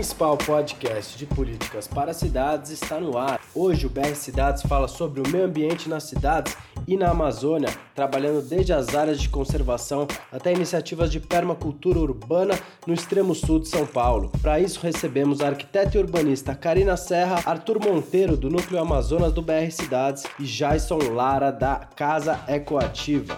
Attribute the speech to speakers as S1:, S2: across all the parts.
S1: principal podcast de políticas para cidades está no ar. Hoje o BR Cidades fala sobre o meio ambiente nas cidades e na Amazônia, trabalhando desde as áreas de conservação até iniciativas de permacultura urbana no extremo sul de São Paulo. Para isso recebemos a arquiteta e urbanista Karina Serra, Arthur Monteiro do Núcleo Amazonas do BR Cidades e Jason Lara da Casa Ecoativa.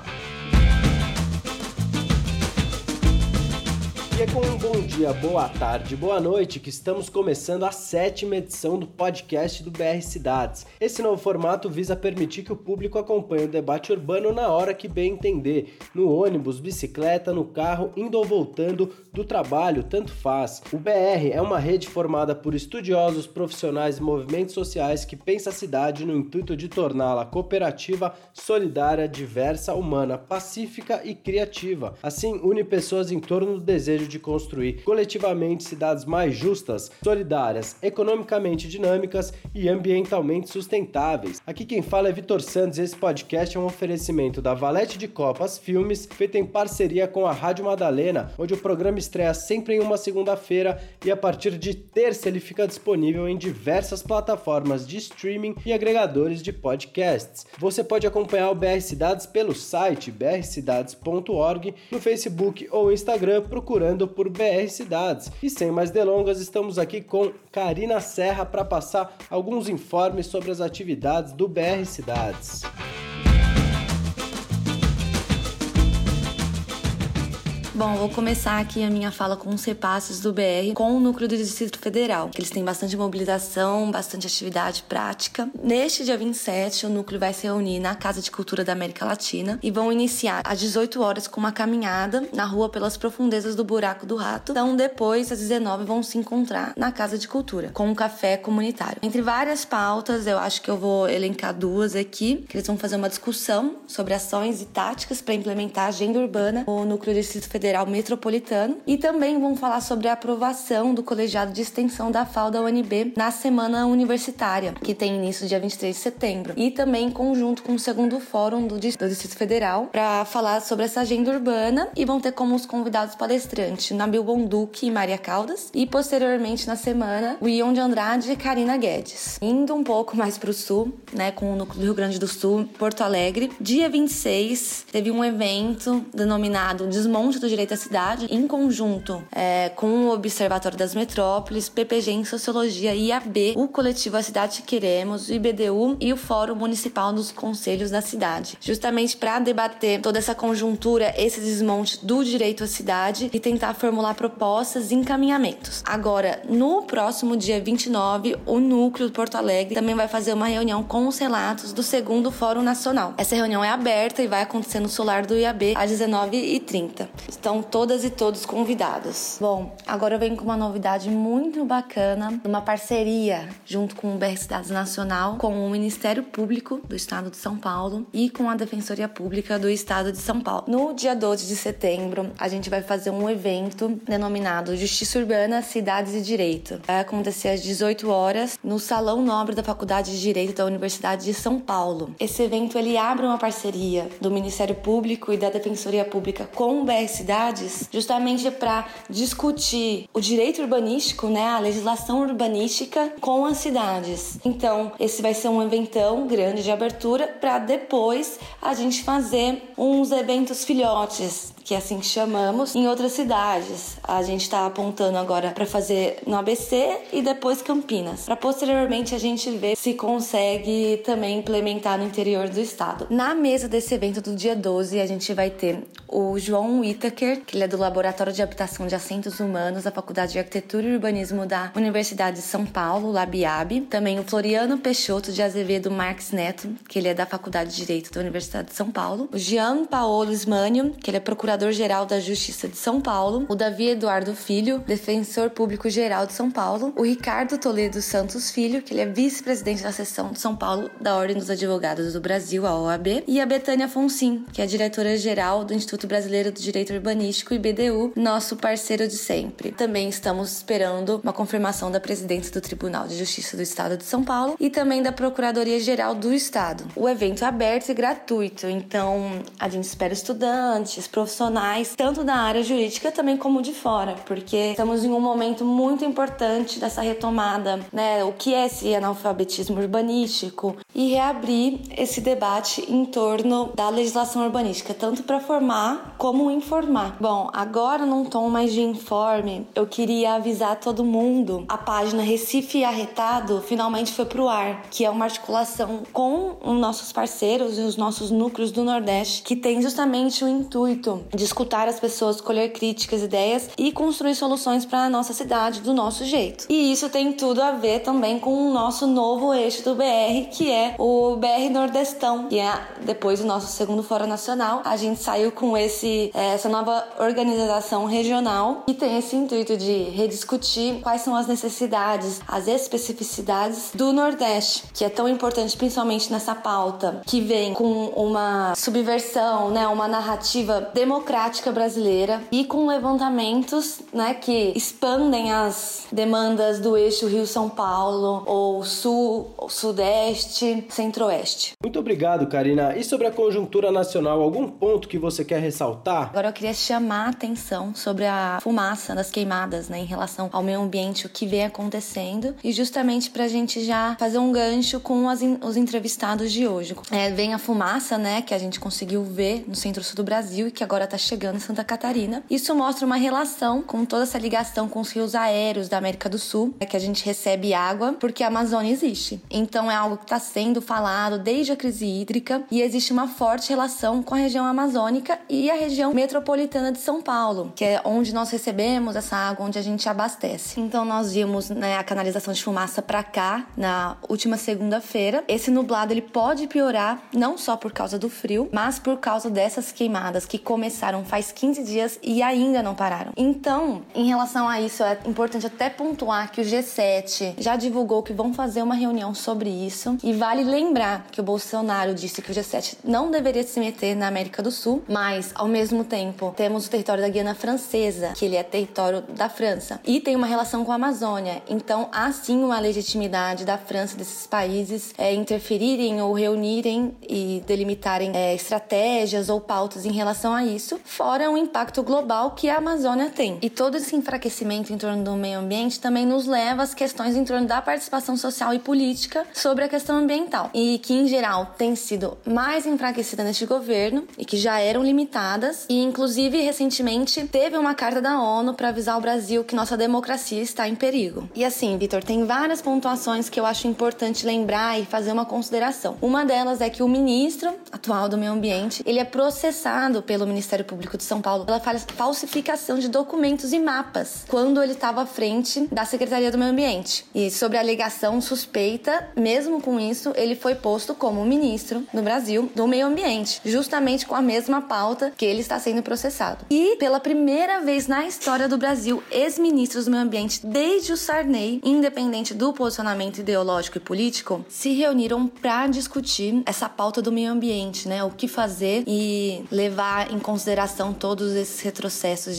S1: É com um bom dia, boa tarde, boa noite que estamos começando a sétima edição do podcast do BR Cidades. Esse novo formato visa permitir que o público acompanhe o debate urbano na hora que bem entender, no ônibus, bicicleta, no carro, indo ou voltando do trabalho, tanto faz. O BR é uma rede formada por estudiosos, profissionais e movimentos sociais que pensa a cidade no intuito de torná-la cooperativa, solidária, diversa, humana, pacífica e criativa. Assim, une pessoas em torno do desejo de construir coletivamente cidades mais justas, solidárias, economicamente dinâmicas e ambientalmente sustentáveis. Aqui quem fala é Vitor Santos e esse podcast é um oferecimento da Valete de Copas Filmes, feito em parceria com a Rádio Madalena, onde o programa estreia sempre em uma segunda-feira e a partir de terça ele fica disponível em diversas plataformas de streaming e agregadores de podcasts. Você pode acompanhar o BR Cidades pelo site brcidades.org, no Facebook ou Instagram procurando por BR Cidades. E sem mais delongas, estamos aqui com Karina Serra para passar alguns informes sobre as atividades do BR Cidades.
S2: Bom, vou começar aqui a minha fala com os repasses do BR com o núcleo do Distrito Federal, que eles têm bastante mobilização, bastante atividade prática. Neste dia 27, o núcleo vai se reunir na Casa de Cultura da América Latina e vão iniciar às 18 horas com uma caminhada na rua pelas profundezas do Buraco do Rato. Então, depois, às 19, vão se encontrar na Casa de Cultura com um café comunitário. Entre várias pautas, eu acho que eu vou elencar duas aqui, que eles vão fazer uma discussão sobre ações e táticas para implementar a agenda urbana no núcleo do Distrito Federal Federal Metropolitano e também vão falar sobre a aprovação do colegiado de extensão da FAO da UNB na semana universitária, que tem início dia 23 de setembro, e também em conjunto com o segundo fórum do, Distrito Federal para falar sobre essa agenda urbana e vão ter como os convidados palestrantes Nabil Bonduque e Maria Caldas e posteriormente na semana o Ion de Andrade e Karina Guedes. Indo um pouco mais para o sul, né, com o núcleo do Rio Grande do Sul, Porto Alegre, dia 26 teve um evento denominado Desmonte do Direito à Cidade, em conjunto é, com o Observatório das Metrópoles, PPG em Sociologia e IAB, o coletivo A Cidade que Queremos, o IBDU e o Fórum Municipal dos Conselhos da Cidade, justamente para debater toda essa conjuntura, esse desmonte do direito à cidade e tentar formular propostas e encaminhamentos. Agora, no próximo dia 29, o Núcleo de Porto Alegre também vai fazer uma reunião com os relatos do segundo Fórum Nacional. Essa reunião é aberta e vai acontecer no solar do IAB às 19h30 estão todas e todos convidados. Bom, agora eu venho com uma novidade muito bacana, uma parceria junto com o BR Cidades Nacional, com o Ministério Público do Estado de São Paulo e com a Defensoria Pública do Estado de São Paulo. No dia 12 de setembro, a gente vai fazer um evento denominado Justiça Urbana, Cidades e Direito. Vai acontecer às 18 horas no Salão Nobre da Faculdade de Direito da Universidade de São Paulo. Esse evento ele abre uma parceria do Ministério Público e da Defensoria Pública com o BR Cidades cidades, justamente para discutir o direito urbanístico, né, a legislação urbanística com as cidades. Então, esse vai ser um eventão grande de abertura para depois a gente fazer uns eventos filhotes que é assim que chamamos, em outras cidades. A gente está apontando agora para fazer no ABC e depois Campinas, para posteriormente a gente ver se consegue também implementar no interior do estado. Na mesa desse evento do dia 12, a gente vai ter o João Whittaker, que ele é do Laboratório de Habitação de Assentos Humanos da Faculdade de Arquitetura e Urbanismo da Universidade de São Paulo, LabIab. Também o Floriano Peixoto de Azevedo Marques Neto, que ele é da Faculdade de Direito da Universidade de São Paulo. O Jean Paolo Ismânio, que ele é procurador Procurador-Geral da Justiça de São Paulo, o Davi Eduardo Filho, Defensor Público Geral de São Paulo, o Ricardo Toledo Santos Filho, que ele é vice-presidente da seção de São Paulo da Ordem dos Advogados do Brasil, a OAB, e a Betânia Fonsim, que é diretora-geral do Instituto Brasileiro do Direito Urbanístico, IBDU, nosso parceiro de sempre. Também estamos esperando uma confirmação da presidência do Tribunal de Justiça do Estado de São Paulo e também da Procuradoria-Geral do Estado. O evento é aberto e gratuito, então a gente espera estudantes, profissionais profissionais, tanto da área jurídica também como de fora, porque estamos em um momento muito importante dessa retomada, né? O que é esse analfabetismo urbanístico e reabrir esse debate em torno da legislação urbanística, tanto para formar como informar. Bom, agora num tom mais de informe, eu queria avisar todo mundo, a página Recife Arretado finalmente foi pro ar, que é uma articulação com os nossos parceiros e os nossos núcleos do Nordeste, que tem justamente o intuito de escutar as pessoas, colher críticas, ideias e construir soluções para a nossa cidade do nosso jeito. E isso tem tudo a ver também com o nosso novo eixo do BR, que é o BR Nordestão, que é depois do nosso segundo Fórum Nacional. A gente saiu com esse é, essa nova organização regional que tem esse intuito de rediscutir quais são as necessidades, as especificidades do Nordeste, que é tão importante principalmente nessa pauta que vem com uma subversão, né, uma narrativa democrática brasileira e com levantamentos, né, que expandem as demandas do eixo Rio-São Paulo ou Sul, Sudeste, Centro-Oeste.
S1: Muito obrigado, Karina. E sobre a conjuntura nacional, algum ponto que você quer ressaltar?
S2: Agora eu queria chamar a atenção sobre a fumaça das queimadas, né, em relação ao meio ambiente, o que vem acontecendo e justamente para a gente já fazer um gancho com as, os entrevistados de hoje. É, vem a fumaça, né, que a gente conseguiu ver no centro-sul do Brasil e que agora está chegando em Santa Catarina. Isso mostra uma relação com toda essa ligação com os rios aéreos da América do Sul, é que a gente recebe água porque a Amazônia existe. Então é algo que está sendo falado desde a crise hídrica e existe uma forte relação com a região amazônica e a região metropolitana de São Paulo, que é onde nós recebemos essa água, onde a gente abastece. Então nós vimos né, a canalização de fumaça para cá na última segunda-feira. Esse nublado ele pode piorar não só por causa do frio, mas por causa dessas queimadas que começaram faz 15 dias e ainda não pararam. Então, em relação a isso, é importante até pontuar que o G7 já divulgou que vão fazer uma reunião sobre isso e vale lembrar que o Bolsonaro disse que o G7 não deveria se meter na América do Sul, mas ao mesmo tempo temos o território da Guiana Francesa, que ele é território da França e tem uma relação com a Amazônia. Então, há sim uma legitimidade da França desses países é, interferirem ou reunirem e delimitarem é, estratégias ou pautas em relação a isso, fora o impacto global que a Amazônia tem. E todo esse enfraquecimento em torno do meio ambiente também nos leva às questões em torno da participação social e política sobre a questão ambiental, e que em geral tem sido mais enfraquecida neste governo e que já eram limitadas, e inclusive recentemente teve uma carta da ONU para avisar o Brasil que nossa democracia está em perigo. E assim, Vitor, tem várias pontuações que eu acho importante lembrar e fazer uma consideração. Uma delas é que o ministro atual do Meio Ambiente, ele é processado pelo Ministério Público de São Paulo pela falsificação de documentos e mapas quando ele estava à frente da Secretaria do Meio Ambiente. E sobre a alegação suspeita, mesmo com isso, ele foi posto como ministro no Brasil do Meio Ambiente, justamente com a mesma pauta que ele está sendo processado. E pela primeira vez na história do Brasil, ex-ministros do Meio Ambiente, desde o Sarney, independente do posicionamento ideológico e político, se reuniram para discutir essa pauta do meio ambiente, né? O que fazer e levar em consideração todos esses retrocessos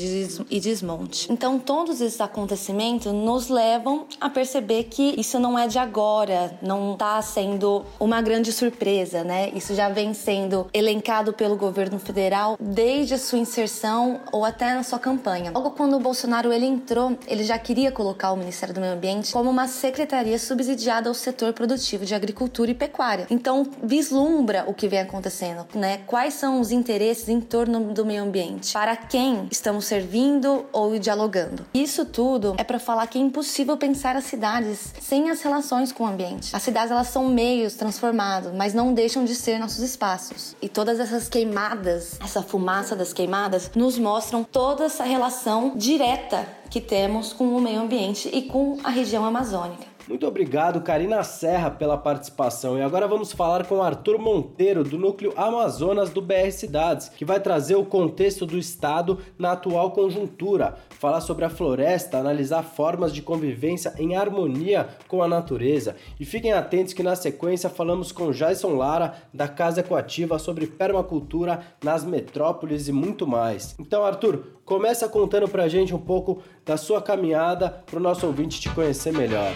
S2: e desmonte. Então, todos esses acontecimentos nos levam a perceber que isso não é de agora, não está sendo uma grande surpresa, né? Isso já vem sendo elencado pelo governo federal desde sua inserção ou até na sua campanha. Logo quando o Bolsonaro ele entrou, ele já queria colocar o Ministério do Meio Ambiente como uma secretaria subsidiada ao setor produtivo de agricultura e pecuária. Então, vislumbra o que vem acontecendo, né? Quais são os interesses em torno do meio ambiente? Para quem estamos servindo ou dialogando? Isso tudo é para falar que é impossível pensar as cidades sem as relações com o ambiente. As cidades elas são meios transformados, mas não deixam de ser nossos espaços. E todas essas queimadas, essa fumaça das queimadas, nos mostram toda essa relação direta que temos com o meio ambiente e com a região amazônica.
S1: Muito obrigado, Karina Serra, pela participação. E agora vamos falar com Arthur Monteiro, do Núcleo Amazonas do BR Cidades, que vai trazer o contexto do estado na atual conjuntura, falar sobre a floresta, analisar formas de convivência em harmonia com a natureza. E fiquem atentos que na sequência falamos com Jason Lara, da Casa Ecoativa, sobre permacultura nas metrópoles e muito mais. Então, Arthur, começa contando pra gente um pouco da sua caminhada para o nosso ouvinte te conhecer melhor.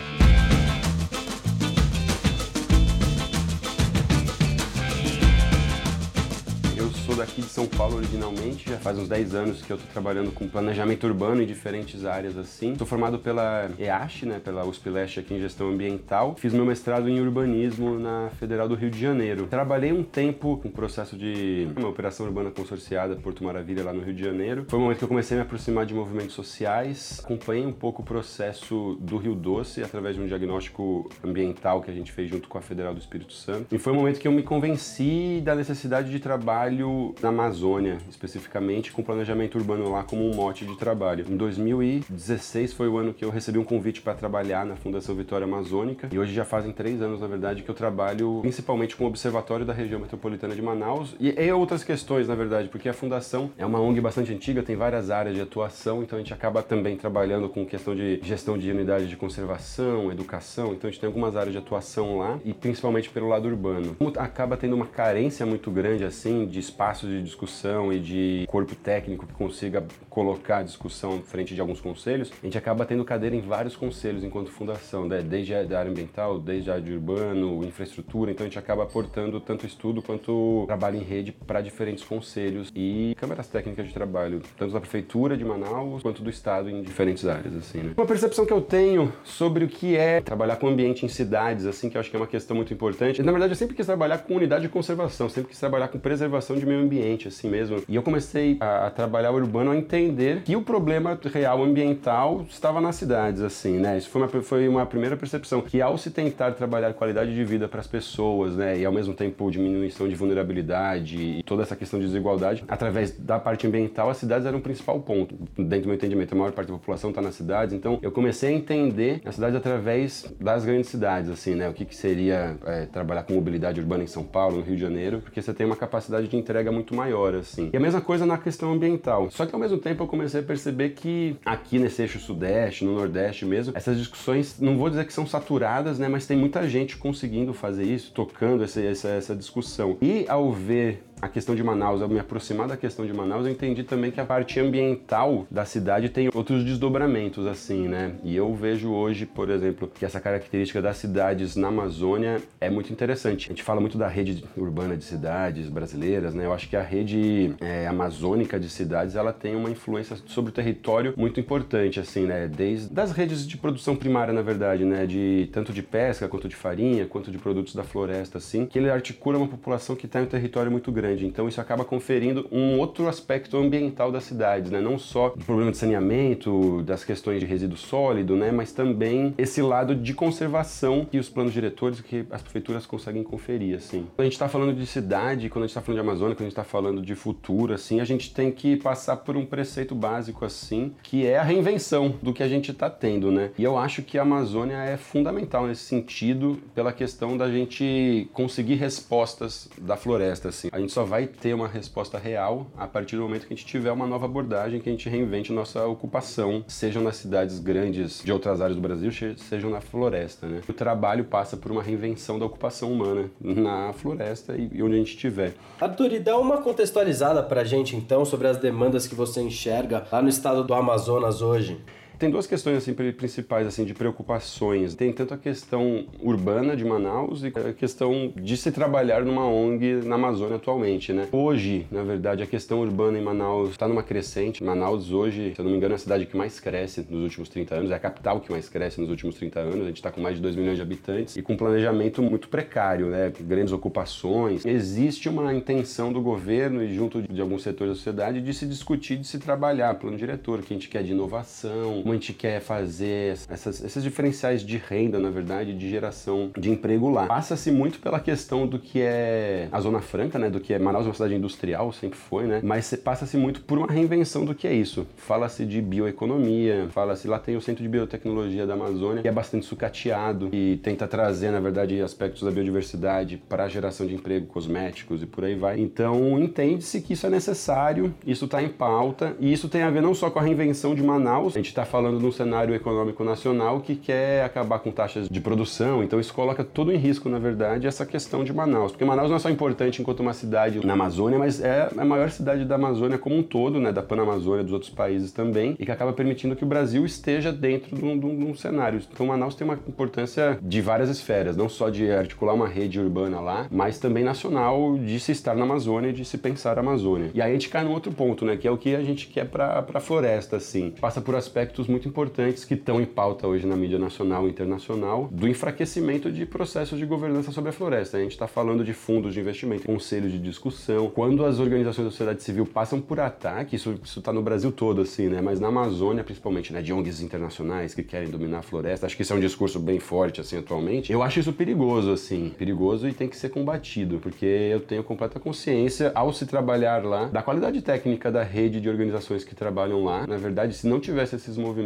S3: Daqui de São Paulo originalmente, já faz uns 10 anos que eu estou trabalhando com planejamento urbano em diferentes áreas assim. Sou formado pela EASH, né, pela USP Leste aqui em gestão ambiental. Fiz meu mestrado em urbanismo na Federal do Rio de Janeiro. Trabalhei um tempo com o processo de uma operação urbana consorciada Porto Maravilha lá no Rio de Janeiro. Foi o momento que eu comecei a me aproximar de movimentos sociais. Acompanhei um pouco o processo do Rio Doce através de um diagnóstico ambiental que a gente fez junto com a Federal do Espírito Santo. E foi o momento que eu me convenci da necessidade de trabalho na Amazônia, especificamente com planejamento urbano lá como um mote de trabalho. Em 2016 foi o ano que eu recebi um convite para trabalhar na Fundação Vitória Amazônica e hoje já fazem três anos, na verdade, que eu trabalho principalmente com o Observatório da Região Metropolitana de Manaus e, e outras questões, na verdade, porque a fundação é uma ONG bastante antiga, tem várias áreas de atuação, então a gente acaba também trabalhando com questão de gestão de unidade de conservação, educação, então a gente tem algumas áreas de atuação lá e principalmente pelo lado urbano. Acaba tendo uma carência muito grande assim de espaços de discussão e de corpo técnico que consiga colocar a discussão frente de alguns conselhos, a gente acaba tendo cadeira em vários conselhos enquanto fundação, né? desde a área ambiental, desde a área de urbano, infraestrutura, então a gente acaba aportando tanto estudo quanto trabalho em rede para diferentes conselhos e câmaras técnicas de trabalho, tanto da prefeitura de Manaus quanto do estado em diferentes áreas assim, né? Uma percepção que eu tenho sobre o que é trabalhar com ambiente em cidades, assim, que eu acho que é uma questão muito importante. Na verdade, eu sempre quis trabalhar com unidade de conservação, sempre quis trabalhar com preservação de meio ambiente, assim mesmo. E eu comecei a, a trabalhar urbano a entender que o problema real ambiental estava nas cidades, assim, né? Isso foi uma, foi uma primeira percepção, que ao se tentar trabalhar qualidade de vida para as pessoas, né, e ao mesmo tempo diminuição de vulnerabilidade e toda essa questão de desigualdade, através da parte ambiental, as cidades eram o principal ponto. Dentro do meu entendimento, a maior parte da população está nas cidades, então eu comecei a entender as cidades através das grandes cidades, assim, né? O que, que seria é, trabalhar com mobilidade urbana em São Paulo, no Rio de Janeiro, porque você tem uma capacidade de entrega muito maior, assim. E a mesma coisa na questão ambiental. Só que ao mesmo tempo eu comecei a perceber que aqui nesse eixo sudeste, no nordeste mesmo, essas discussões, não vou dizer que são saturadas, né? Mas tem muita gente conseguindo fazer isso, tocando essa, essa, essa discussão. E ao ver a questão de Manaus, ao me aproximar da questão de Manaus, eu entendi também que a parte ambiental da cidade tem outros desdobramentos, assim, né? E eu vejo hoje, por exemplo, que essa característica das cidades na Amazônia é muito interessante. A gente fala muito da rede urbana de cidades brasileiras, né? Eu acho que a rede é, amazônica de cidades, ela tem uma influência sobre o território muito importante, assim, né? Desde das redes de produção primária, na verdade, né? De tanto de pesca, quanto de farinha, quanto de produtos da floresta, assim, que ele articula uma população que tem um território muito grande grande. Então isso acaba conferindo um outro aspecto ambiental das cidades, né? Não só o problema de saneamento, das questões de resíduo sólido, né? Mas também esse lado de conservação que os planos diretores, que as prefeituras conseguem conferir, assim. Quando a gente está falando de cidade, quando a gente está falando de Amazônia, quando a gente está falando de futuro, assim, a gente tem que passar por um preceito básico, assim, que é a reinvenção do que a gente está tendo, né? E eu acho que a Amazônia é fundamental nesse sentido, pela questão da gente conseguir respostas da floresta, assim. A gente só vai ter uma resposta real a partir do momento que a gente tiver uma nova abordagem, que a gente reinvente nossa ocupação, sejam nas cidades grandes de outras áreas do Brasil, sejam na floresta, né? O trabalho passa por uma reinvenção da ocupação humana na floresta e onde a gente estiver.
S1: Arthur, e dá uma contextualizada pra gente então sobre as demandas que você enxerga lá no estado do Amazonas hoje.
S3: Tem duas questões assim principais assim de preocupações. Tem tanto a questão urbana de Manaus e a questão de se trabalhar numa ONG na Amazônia atualmente, né? Hoje, na verdade, a questão urbana em Manaus está numa crescente. Manaus hoje, se eu não me engano, é a cidade que mais cresce nos últimos 30 anos, é a capital que mais cresce nos últimos 30 anos. A gente está com mais de 2 milhões de habitantes e com um planejamento muito precário, né? Grandes ocupações. Existe uma intenção do governo e junto de alguns setores da sociedade de se discutir, de se trabalhar plano diretor, que a gente quer de inovação, como a gente quer fazer essas, esses diferenciais de renda, na verdade, de geração de emprego lá. Passa-se muito pela questão do que é a Zona Franca, né? Do que é Manaus, uma cidade industrial, sempre foi, né? Mas passa-se muito por uma reinvenção do que é isso. Fala-se de bioeconomia, fala-se lá tem o Centro de Biotecnologia da Amazônia, que é bastante sucateado e tenta trazer, na verdade, aspectos da biodiversidade para a geração de emprego, cosméticos e por aí vai. Então, entende-se que isso é necessário, isso está em pauta e isso tem a ver não só com a reinvenção de Manaus, a gente está falando falando num cenário econômico nacional que quer acabar com taxas de produção, então isso coloca todo em risco, na verdade, essa questão de Manaus. Porque Manaus não é só importante enquanto uma cidade na Amazônia, mas é a maior cidade da Amazônia como um todo, né, da Panamazônia, dos outros países também, e que acaba permitindo que o Brasil esteja dentro de um, de um, cenário. Então Manaus tem uma importância de várias esferas, não só de articular uma rede urbana lá, mas também nacional de se estar na Amazônia de se pensar a Amazônia. E aí a gente cai num outro ponto, né, que é o que a gente quer para a floresta, assim. Passa por aspectos muito importantes que estão em pauta hoje na mídia nacional e internacional, do enfraquecimento de processos de governança sobre a floresta. A gente está falando de fundos de investimento, conselhos de discussão. Quando as organizações da sociedade civil passam por ataque, isso está no Brasil todo, assim, né, mas na Amazônia, principalmente, né, de ONGs internacionais que querem dominar a floresta, acho que isso é um discurso bem forte, assim, atualmente. Eu acho isso perigoso, assim, perigoso e tem que ser combatido, porque eu tenho completa consciência, ao se trabalhar lá, da qualidade técnica da rede de organizações que trabalham lá. Na verdade, se não tivesse esses movimentos,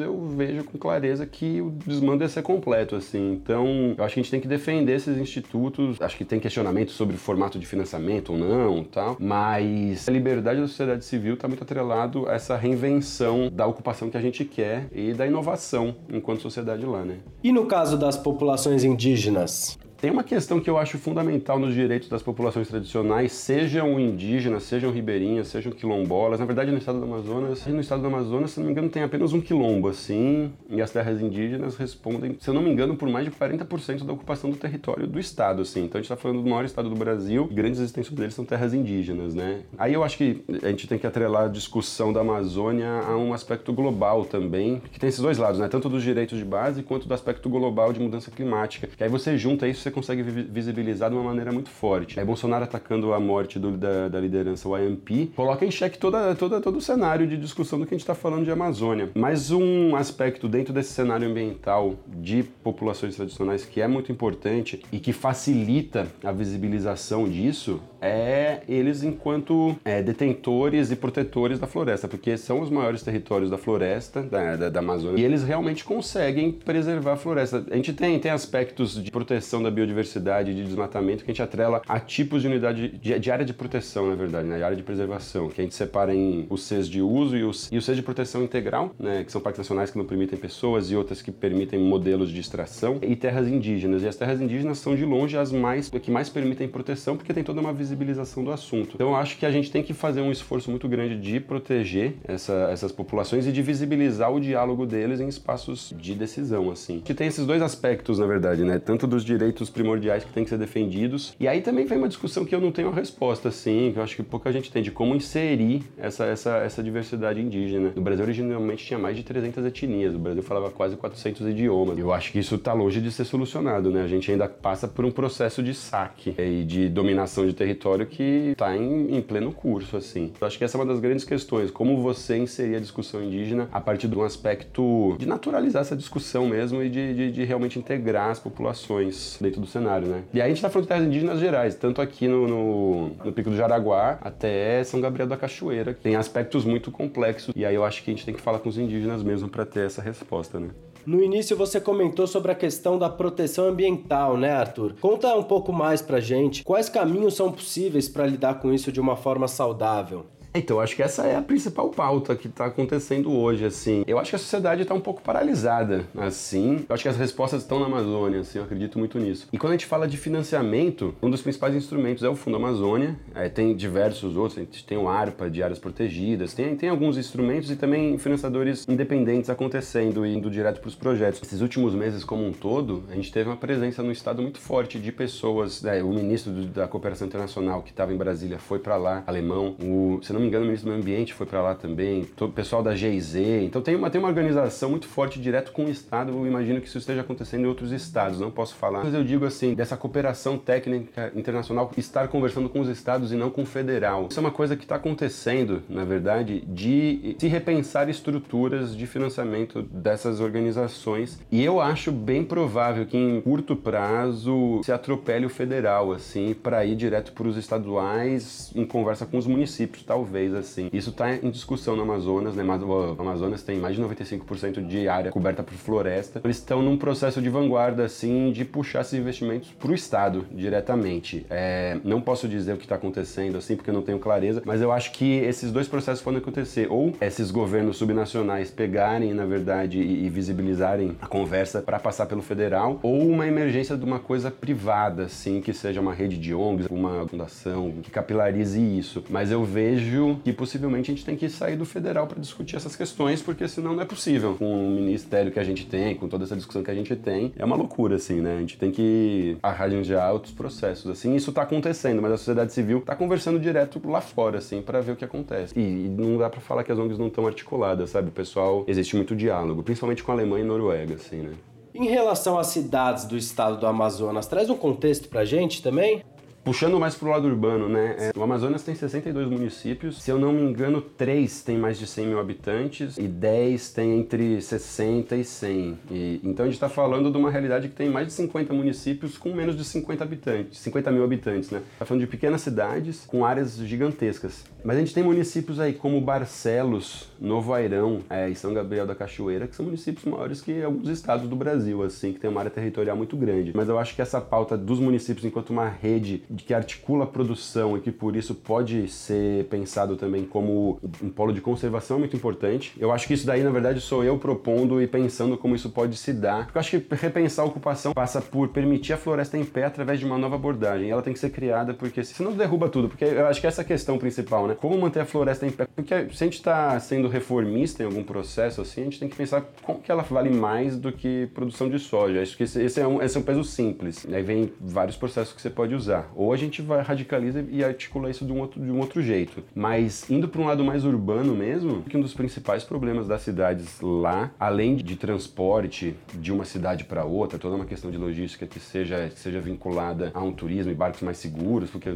S3: eu vejo com clareza que o desmando ia ser completo, assim. Então, eu acho que a gente tem que defender esses institutos. Acho que tem questionamentos sobre o formato de financiamento ou não, tal. Mas a liberdade da sociedade civil está muito atrelado a essa reinvenção da ocupação que a gente quer e da inovação enquanto sociedade lá, né?
S1: E no caso das populações indígenas?
S3: Tem uma questão que eu acho fundamental nos direitos das populações tradicionais, sejam indígenas, sejam ribeirinhas, sejam quilombolas. Na verdade, no estado do Amazonas, no estado do Amazonas, se não me engano, tem apenas um quilombo, assim, e as terras indígenas respondem, se eu não me engano, por mais de 40% da ocupação do território do estado, assim. Então a gente está falando do maior estado do Brasil, grandes extensões deles são terras indígenas, né? Aí eu acho que a gente tem que atrelar a discussão da Amazônia a um aspecto global também, que tem esses dois lados, né? Tanto dos direitos de base quanto do aspecto global de mudança climática. Que aí você junta isso, você consegue visibilizar de uma maneira muito forte. Aí Bolsonaro atacando a morte do, da, da, liderança YMP coloca em xeque toda, toda, todo o cenário de discussão do que a gente está falando de Amazônia. Mas um aspecto dentro desse cenário ambiental de populações tradicionais que é muito importante e que facilita a visibilização disso é eles enquanto é, detentores e protetores da floresta, porque são os maiores territórios da floresta, da, da, da Amazônia, e eles realmente conseguem preservar a floresta. A gente tem, tem aspectos de proteção da biodiversidade, de desmatamento, que a gente atrela a tipos de unidade de, de área de proteção, na verdade, né? área de preservação, que a gente separa em os Cs de uso e os, e os Cs de proteção integral, né? que são parques nacionais que não permitem pessoas e outras que permitem modelos de extração, e terras indígenas. E as terras indígenas são de longe as mais que mais permitem proteção, porque tem toda uma visibilização do assunto. Então eu acho que a gente tem que fazer um esforço muito grande de proteger essa, essas populações e de visibilizar o diálogo deles em espaços de decisão, assim. Que tem esses dois aspectos, na verdade, né? Tanto dos direitos primordiais que têm que ser defendidos. E aí também vem uma discussão que eu não tenho a resposta, assim, que eu acho que pouca gente tem, de como inserir essa, essa, essa diversidade indígena. No Brasil, originalmente, tinha mais de 300 etnias. O Brasil falava quase 400 idiomas. Eu acho que isso está longe de ser solucionado, né? A gente ainda passa por um processo de saque e de dominação de território que está em, em, pleno curso, assim. Eu acho que essa é uma das grandes questões, como você inserir a discussão indígena a partir de um aspecto de naturalizar essa discussão mesmo e de, de, de realmente integrar as populações dentro do cenário, né? E aí a gente está falando de terras indígenas gerais, tanto aqui no, no, no, Pico do Jaraguá até São Gabriel da Cachoeira, que tem aspectos muito complexos, e aí eu acho que a gente tem que falar com os indígenas mesmo para ter essa resposta, né?
S1: No início você comentou sobre a questão da proteção ambiental, né, Arthur? Conta um pouco mais pra gente. Quais caminhos são possíveis para lidar com isso de uma forma saudável?
S3: Então, acho que essa é a principal pauta que está acontecendo hoje, assim. Eu acho que a sociedade está um pouco paralisada, assim. Eu acho que as respostas estão na Amazônia, assim, eu acredito muito nisso. E quando a gente fala de financiamento, um dos principais instrumentos é o Fundo Amazônia. É, tem diversos outros, a gente tem o ARPA de áreas protegidas, tem, tem alguns instrumentos e também financiadores independentes acontecendo e indo direto para os projetos. Esses últimos meses, como um todo, a gente teve uma presença no estado muito forte de pessoas. Né, o ministro da Cooperação Internacional que estava em Brasília foi para lá, alemão. O, se não não me engano, o ministro do Meio Ambiente foi para lá também, o pessoal da GIZ. Então tem uma, tem uma organização muito forte direto com o Estado. Eu imagino que isso esteja acontecendo em outros estados, não posso falar. Mas eu digo assim, dessa cooperação técnica internacional, estar conversando com os estados e não com o federal. Isso é uma coisa que está acontecendo, na verdade, de se repensar estruturas de financiamento dessas organizações. E eu acho bem provável que em curto prazo se atropele o federal, assim, para ir direto para os estaduais em conversa com os municípios, talvez talvez, assim. Isso está em discussão no Amazonas, né? O Amazonas tem mais de 95% de área coberta por floresta. Eles estão num processo de vanguarda, assim, de puxar esses investimentos para o Estado diretamente. É, não posso dizer o que está acontecendo, assim, porque eu não tenho clareza, mas eu acho que esses dois processos podem acontecer. Ou esses governos subnacionais pegarem, na verdade, e, e visibilizarem a conversa para passar pelo federal, ou uma emergência de uma coisa privada, assim, que seja uma rede de ONGs, uma fundação que capilarize isso. Mas eu vejo que possivelmente a gente tem que sair do federal para discutir essas questões, porque senão não é possível. Com o ministério que a gente tem, com toda essa discussão que a gente tem, é uma loucura, assim, né? A gente tem que arranjar outros processos, assim. Isso está acontecendo, mas a sociedade civil está conversando direto lá fora, assim, para ver o que acontece. E, e não dá para falar que as ONGs não estão articuladas, sabe? O pessoal, existe muito diálogo, principalmente com a Alemanha e Noruega, assim, né?
S1: Em relação às cidades do estado do Amazonas, traz um contexto pra gente também?
S3: Puxando mais pro lado urbano, né? É, o Amazonas tem 62 municípios. Se eu não me engano, 3 tem mais de 100 mil habitantes e 10 tem entre 60 e 100. E, então a gente está falando de uma realidade que tem mais de 50 municípios com menos de 50 habitantes, 50 mil habitantes, né? Tá falando de pequenas cidades com áreas gigantescas. Mas a gente tem municípios aí como Barcelos, Novo Airão é, e São Gabriel da Cachoeira, que são municípios maiores que alguns estados do Brasil, assim, que tem uma área territorial muito grande. Mas eu acho que essa pauta dos municípios enquanto uma rede que articula a produção e que por isso pode ser pensado também como um polo de conservação muito importante. Eu acho que isso daí, na verdade, sou eu propondo e pensando como isso pode se dar. Porque eu acho que repensar a ocupação passa por permitir a floresta em pé através de uma nova abordagem. Ela tem que ser criada porque senão derruba tudo. Porque eu acho que essa é a questão principal, né? Como manter a floresta em pé? Porque se a gente está sendo reformista em algum processo assim, a gente tem que pensar como que ela vale mais do que produção de soja. Acho que esse é um, esse é um peso simples. Aí vem vários processos que você pode usar. Ou a gente vai radicaliza e articula isso de um outro, de um outro jeito. Mas indo para um lado mais urbano mesmo, que um dos principais problemas das cidades lá, além de transporte de uma cidade para outra, toda uma questão de logística que seja, que seja vinculada a um turismo e barcos mais seguros, porque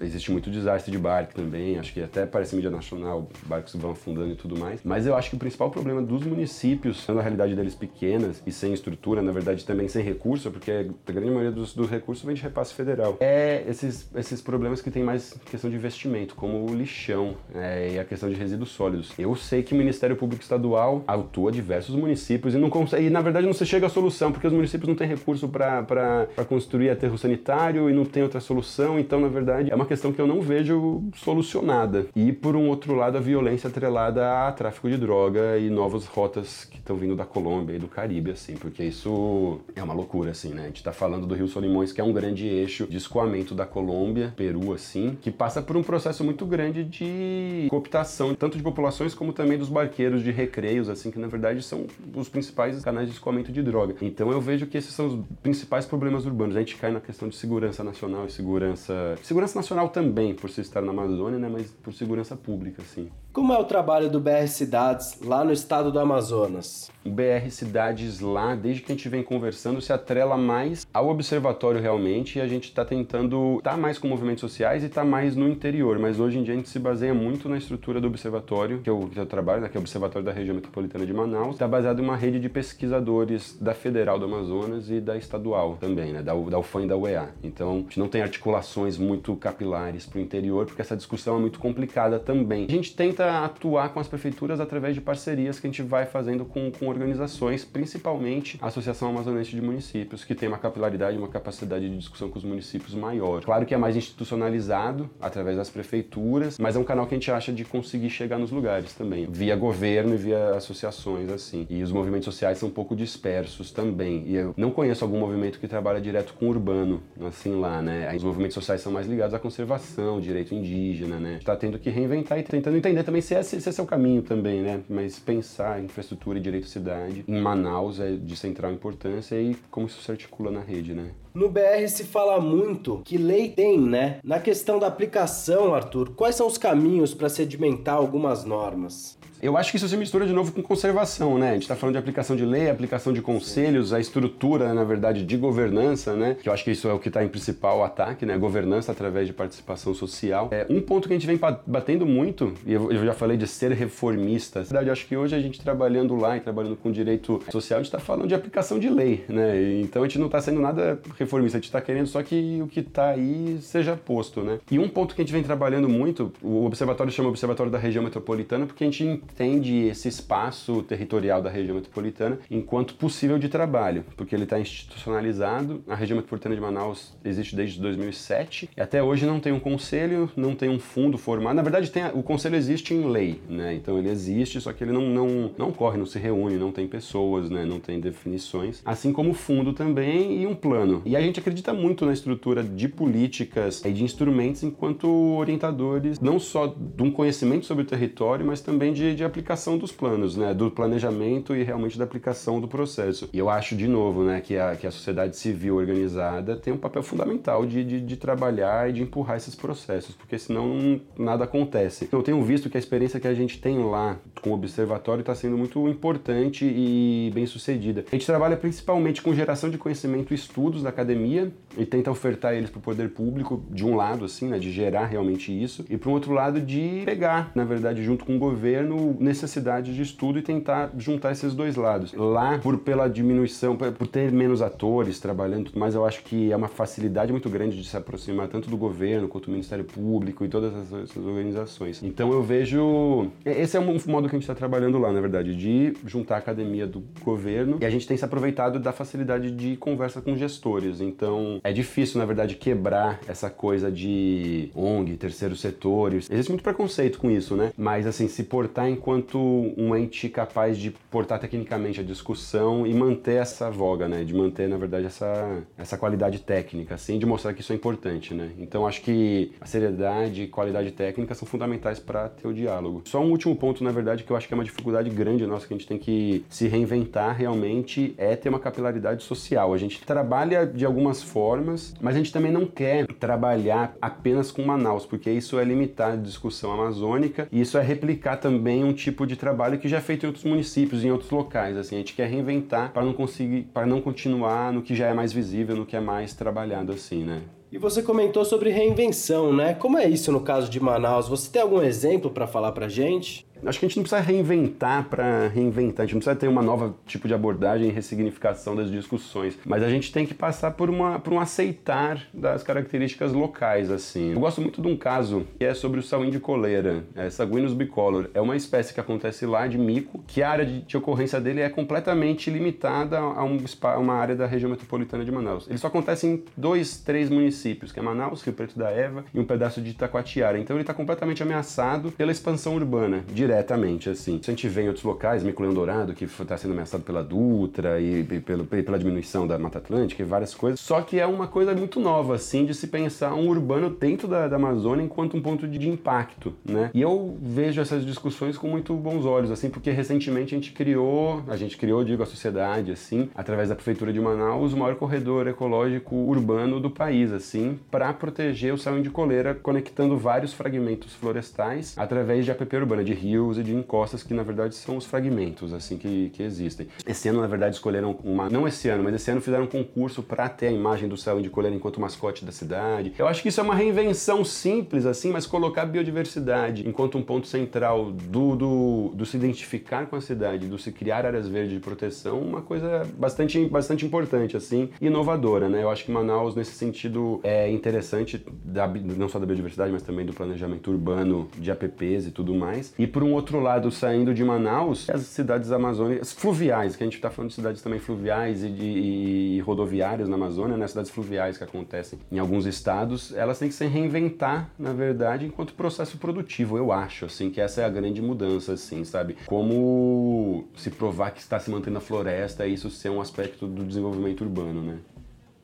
S3: existe muito desastre de barco também, acho que até parece mídia nacional, barcos vão afundando e tudo mais. Mas eu acho que o principal problema dos municípios, sendo a realidade deles pequenas e sem estrutura, na verdade também sem recurso, porque a grande maioria dos, dos recursos vem de repasse federal, é esses esses, problemas que tem mais questão de investimento, como o lixão é, e a questão de resíduos sólidos. Eu sei que o Ministério Público Estadual atua diversos municípios e não consegue, e na verdade não se chega à solução, porque os municípios não têm recurso para construir aterro sanitário e não tem outra solução, então na verdade é uma questão que eu não vejo solucionada. E por um outro lado, a violência atrelada a tráfico de droga e novas rotas que estão vindo da Colômbia e do Caribe, assim, porque isso é uma loucura, assim, né? A gente tá falando do Rio Solimões, que é um grande eixo de escoamento da Colômbia Peru, assim, que passa por um processo muito grande de cooptação, tanto de populações como também dos barqueiros de recreios, assim, que na verdade são os principais canais de escoamento de droga. Então eu vejo que esses são os principais problemas urbanos. A gente cai na questão de segurança nacional e segurança. Segurança nacional também, por se estar na Amazônia, né? Mas por segurança pública, assim.
S1: Como é o trabalho do BR Cidades lá no estado do Amazonas?
S3: O BR Cidades lá, desde que a gente vem conversando, se atrela mais ao observatório realmente e a gente está tentando estar tá mais com movimentos sociais e estar tá mais no interior, mas hoje em dia a gente se baseia muito na estrutura do observatório, que eu, que eu trabalho, né, que é o Observatório da Região Metropolitana de Manaus, está baseado em uma rede de pesquisadores da Federal do Amazonas e da estadual também, né, da, da UFAM e da UEA. Então a gente não tem articulações muito capilares para o interior, porque essa discussão é muito complicada também. A gente tenta atuar com as prefeituras através de parcerias que a gente vai fazendo com, com organizações, principalmente a Associação Amazonense de Municípios, que tem uma capilaridade, uma capacidade de discussão com os municípios maior. Claro que é mais institucionalizado através das prefeituras, mas é um canal que a gente acha de conseguir chegar nos lugares também, via governo e via associações assim. E os movimentos sociais são um pouco dispersos também. E eu não conheço algum movimento que trabalha direto com o urbano, assim lá, né? Os movimentos sociais são mais ligados à conservação, direito indígena, né? Está tendo que reinventar e tentando entender também também se esse, se esse é o caminho também, né? Mas pensar infraestrutura e direito à cidade em Manaus é de central importância e como isso se articula na rede, né?
S1: No BR se fala muito que lei tem, né? Na questão da aplicação, Arthur, quais são os caminhos para sedimentar algumas normas?
S3: Eu acho que isso se mistura de novo com conservação, né? A gente está falando de aplicação de lei, aplicação de conselhos, a estrutura, na verdade, de governança, né? Que eu acho que isso é o que está em principal ataque, né? Governança através de participação social. É um ponto que a gente vem batendo muito, e eu já falei de ser reformista. Na verdade, acho que hoje a gente trabalhando lá e trabalhando com direito social, a gente está falando de aplicação de lei, né? Então a gente não está sendo nada reformista, a gente está querendo só que o que está aí seja posto, né? E um ponto que a gente vem trabalhando muito, o observatório chama Observatório da Região Metropolitana, porque a gente entende esse espaço territorial da região metropolitana enquanto possível de trabalho, porque ele está institucionalizado. A região metropolitana de Manaus existe desde 2007 e até hoje não tem um conselho, não tem um fundo formado. Na verdade, tem, o conselho existe em lei, né? Então ele existe, só que ele não, não, não corre, não se reúne, não tem pessoas, né? Não tem definições. Assim como o fundo também e um plano. E a gente acredita muito na estrutura de políticas e de instrumentos enquanto orientadores, não só de um conhecimento sobre o território, mas também de, de aplicação dos planos, né? Do planejamento e realmente da aplicação do processo. E eu acho, de novo, né, que a, que a sociedade civil organizada tem um papel fundamental de, de, de trabalhar e de empurrar esses processos, porque senão nada acontece. Eu tenho visto que a experiência que a gente tem lá com o observatório está sendo muito importante e bem sucedida. A gente trabalha principalmente com geração de conhecimento e estudos da academia e tenta ofertar eles para o poder público, de um lado, assim, né, de gerar realmente isso, e para um outro lado, de pegar, na verdade, junto com o governo, necessidade de estudo e tentar juntar esses dois lados. Lá, por pela diminuição, por ter menos atores trabalhando e tudo mais, eu acho que é uma facilidade muito grande de se aproximar tanto do governo quanto do Ministério Público e todas essas organizações. Então eu vejo. Esse é um modo que a gente está trabalhando lá, na verdade, de juntar a academia do governo e a gente tem se aproveitado da facilidade de conversa com gestores. Então é difícil, na verdade, quebrar essa coisa de ONG, terceiro setor. Existe muito preconceito com isso, né? Mas assim, se portar enquanto um ente capaz de portar tecnicamente a discussão e manter essa voga, né? De manter, na verdade, essa, essa qualidade técnica, assim, de mostrar que isso é importante, né? Então acho que a seriedade e qualidade técnica são fundamentais para ter o diálogo. Só um último ponto, na verdade, que eu acho que é uma dificuldade grande nossa que a gente tem que se reinventar realmente é ter uma capilaridade social. A gente trabalha de algumas formas, mas a gente também não quer trabalhar apenas com Manaus, porque isso é limitar a discussão amazônica e isso é replicar também um tipo de trabalho que já é feito em outros municípios, em outros locais. Assim, a gente quer reinventar para não conseguir, para não continuar no que já é mais visível, no que é mais trabalhado assim, né?
S1: E você comentou sobre reinvenção, né? Como é isso no caso de Manaus? Você tem algum exemplo para falar para gente?
S3: Acho que a gente não precisa reinventar para reinventar, a gente não precisa ter uma nova tipo de abordagem e ressignificação das discussões, mas a gente tem que passar por, uma, por um aceitar das características locais, assim. Eu gosto muito de um caso que é sobre o saúde de coleira, é Saguinus bicolor. É uma espécie que acontece lá de mico, que a área de, de ocorrência dele é completamente limitada a, um, a uma área da região metropolitana de Manaus. Ele só acontece em dois, três municípios, que é Manaus, Rio Preto da Eva e um pedaço de Itacoatiara. Então ele está completamente ameaçado pela expansão urbana, diretamente, assim. Se a gente vê em outros locais, Mico-Leão Dourado, que está sendo ameaçado pela Dutra e, e, pelo, pela diminuição da Mata Atlântica e várias coisas. Só que é uma coisa muito nova, assim, de se pensar um urbano dentro da, da Amazônia enquanto um ponto de, de impacto, né? E eu vejo essas discussões com muito bons olhos, assim, porque recentemente a gente criou, a gente criou, digo, a sociedade, assim, através da Prefeitura de Manaus, o maior corredor ecológico urbano do país, assim, para proteger o céu de coleira, conectando vários fragmentos florestais através de APP urbana, de rios e de encostas que na verdade são os fragmentos assim que, que existem. Esse ano na verdade escolheram uma, não esse ano, mas esse ano fizeram um concurso para ter a imagem do céu de coleira enquanto mascote da cidade. Eu acho que isso é uma reinvenção simples assim, mas colocar a biodiversidade enquanto um ponto central do, do, do se identificar com a cidade, do se criar áreas verdes de proteção, uma coisa bastante, bastante importante assim, inovadora, né? Eu acho que Manaus nesse sentido é interessante da, não só da biodiversidade, mas também do planejamento urbano de APPs e tudo mais. E por um outro lado, saindo de Manaus, as cidades amazônicas fluviais, que a gente está falando de cidades também fluviais e, de, e rodoviárias na Amazônia, né, cidades fluviais que acontecem em alguns estados, elas têm que se reinventar, na verdade, enquanto processo produtivo, eu acho, assim, que essa é a grande mudança, assim, sabe? Como se provar que está se mantendo a floresta isso ser um aspecto do desenvolvimento urbano, né?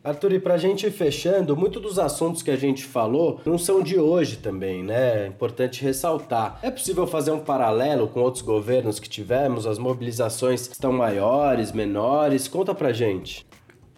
S1: Arthur, e para a gente ir fechando, muitos dos assuntos que a gente falou não são de hoje também, né? É importante ressaltar. É possível fazer um paralelo com outros governos que tivemos? As mobilizações estão maiores, menores? Conta pra gente.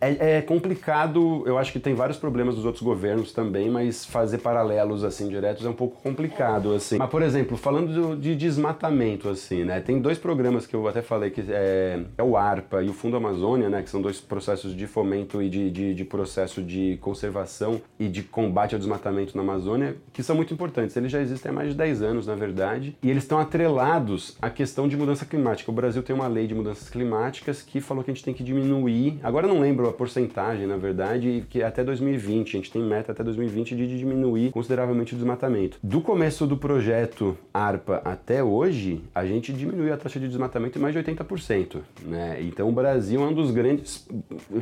S3: É, é, complicado, eu acho que tem vários problemas dos outros governos também, mas fazer paralelos assim diretos é um pouco complicado assim. Mas por exemplo, falando de desmatamento assim, né? Tem dois programas que eu até falei que é, é o ARPA e o Fundo Amazônia, né? Que são dois processos de fomento e de, de, de processo de conservação e de combate ao desmatamento na Amazônia, que são muito importantes. Eles já existem há mais de 10 anos, na verdade, e eles estão atrelados à questão de mudança climática. O Brasil tem uma lei de mudanças climáticas que falou que a gente tem que diminuir, agora não lembro porcentagem, na verdade, que até 2020, a gente tem meta até 2020 de diminuir consideravelmente o desmatamento. Do começo do projeto ARPA até hoje, a gente diminuiu a taxa de desmatamento em mais de 80%, né? Então o Brasil é um dos grandes,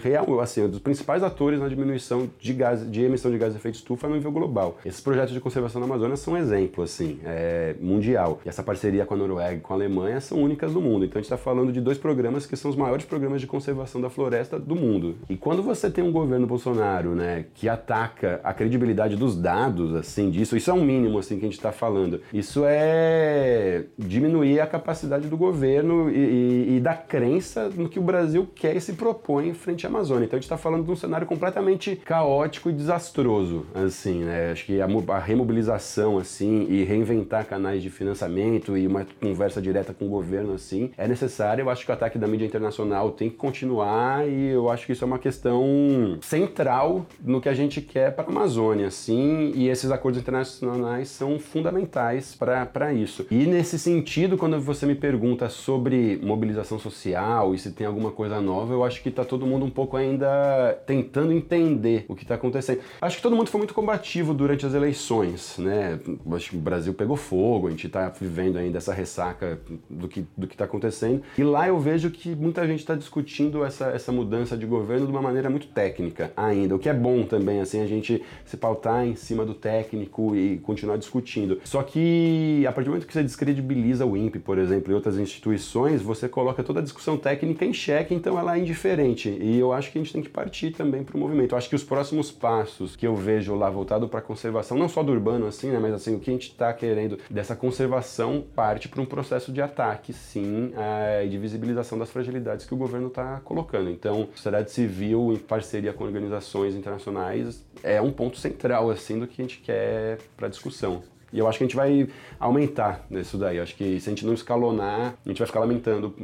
S3: real, assim, um dos principais atores na diminuição de, gás, de emissão de gás de efeito estufa no nível global. Esses projetos de conservação na Amazônia são um exemplo, assim, é, mundial. E essa parceria com a Noruega e com a Alemanha são únicas no mundo. Então a gente está falando de dois programas que são os maiores programas de conservação da floresta do mundo. E quando você tem um governo Bolsonaro, né, que ataca a credibilidade dos dados, assim, disso, isso é um mínimo, assim, que a gente está falando. Isso é diminuir a capacidade do governo e, e, e, da crença no que o Brasil quer e se propõe frente à Amazônia. Então a gente está falando de um cenário completamente caótico e desastroso, assim, né? Acho que a, a remobilização, assim, e reinventar canais de financiamento e uma conversa direta com o governo, assim, é necessário. Eu acho que o ataque da mídia internacional tem que continuar e eu acho que isso é uma questão central no que a gente quer para a Amazônia, assim, e esses acordos internacionais são fundamentais para isso. E nesse sentido, quando você me pergunta sobre mobilização social e se tem alguma coisa nova, eu acho que está todo mundo um pouco ainda tentando entender o que está acontecendo. Acho que todo mundo foi muito combativo durante as eleições, né? Acho que o Brasil pegou fogo, a gente está vivendo ainda essa ressaca do que do está acontecendo. E lá eu vejo que muita gente está discutindo essa, essa mudança de governo de uma maneira muito técnica ainda, o que é bom também, assim, a gente se pautar em cima do técnico e continuar discutindo. Só que a partir do momento que você descredibiliza o INPE, por exemplo, e outras instituições, você coloca toda a discussão técnica em xeque, então ela é indiferente. E eu acho que a gente tem que partir também para o movimento. Eu acho que os próximos passos que eu vejo lá voltado para a conservação, não só do urbano assim, né, mas assim, o que a gente está querendo dessa conservação parte para um processo de ataque, sim, é, de visibilização das fragilidades que o governo está colocando. Então, sociedade civil em parceria com organizações internacionais é um ponto central assim do que a gente quer para discussão. E eu acho que a gente vai aumentar nisso daí. Eu acho que se a gente não escalonar, a gente vai ficar lamentando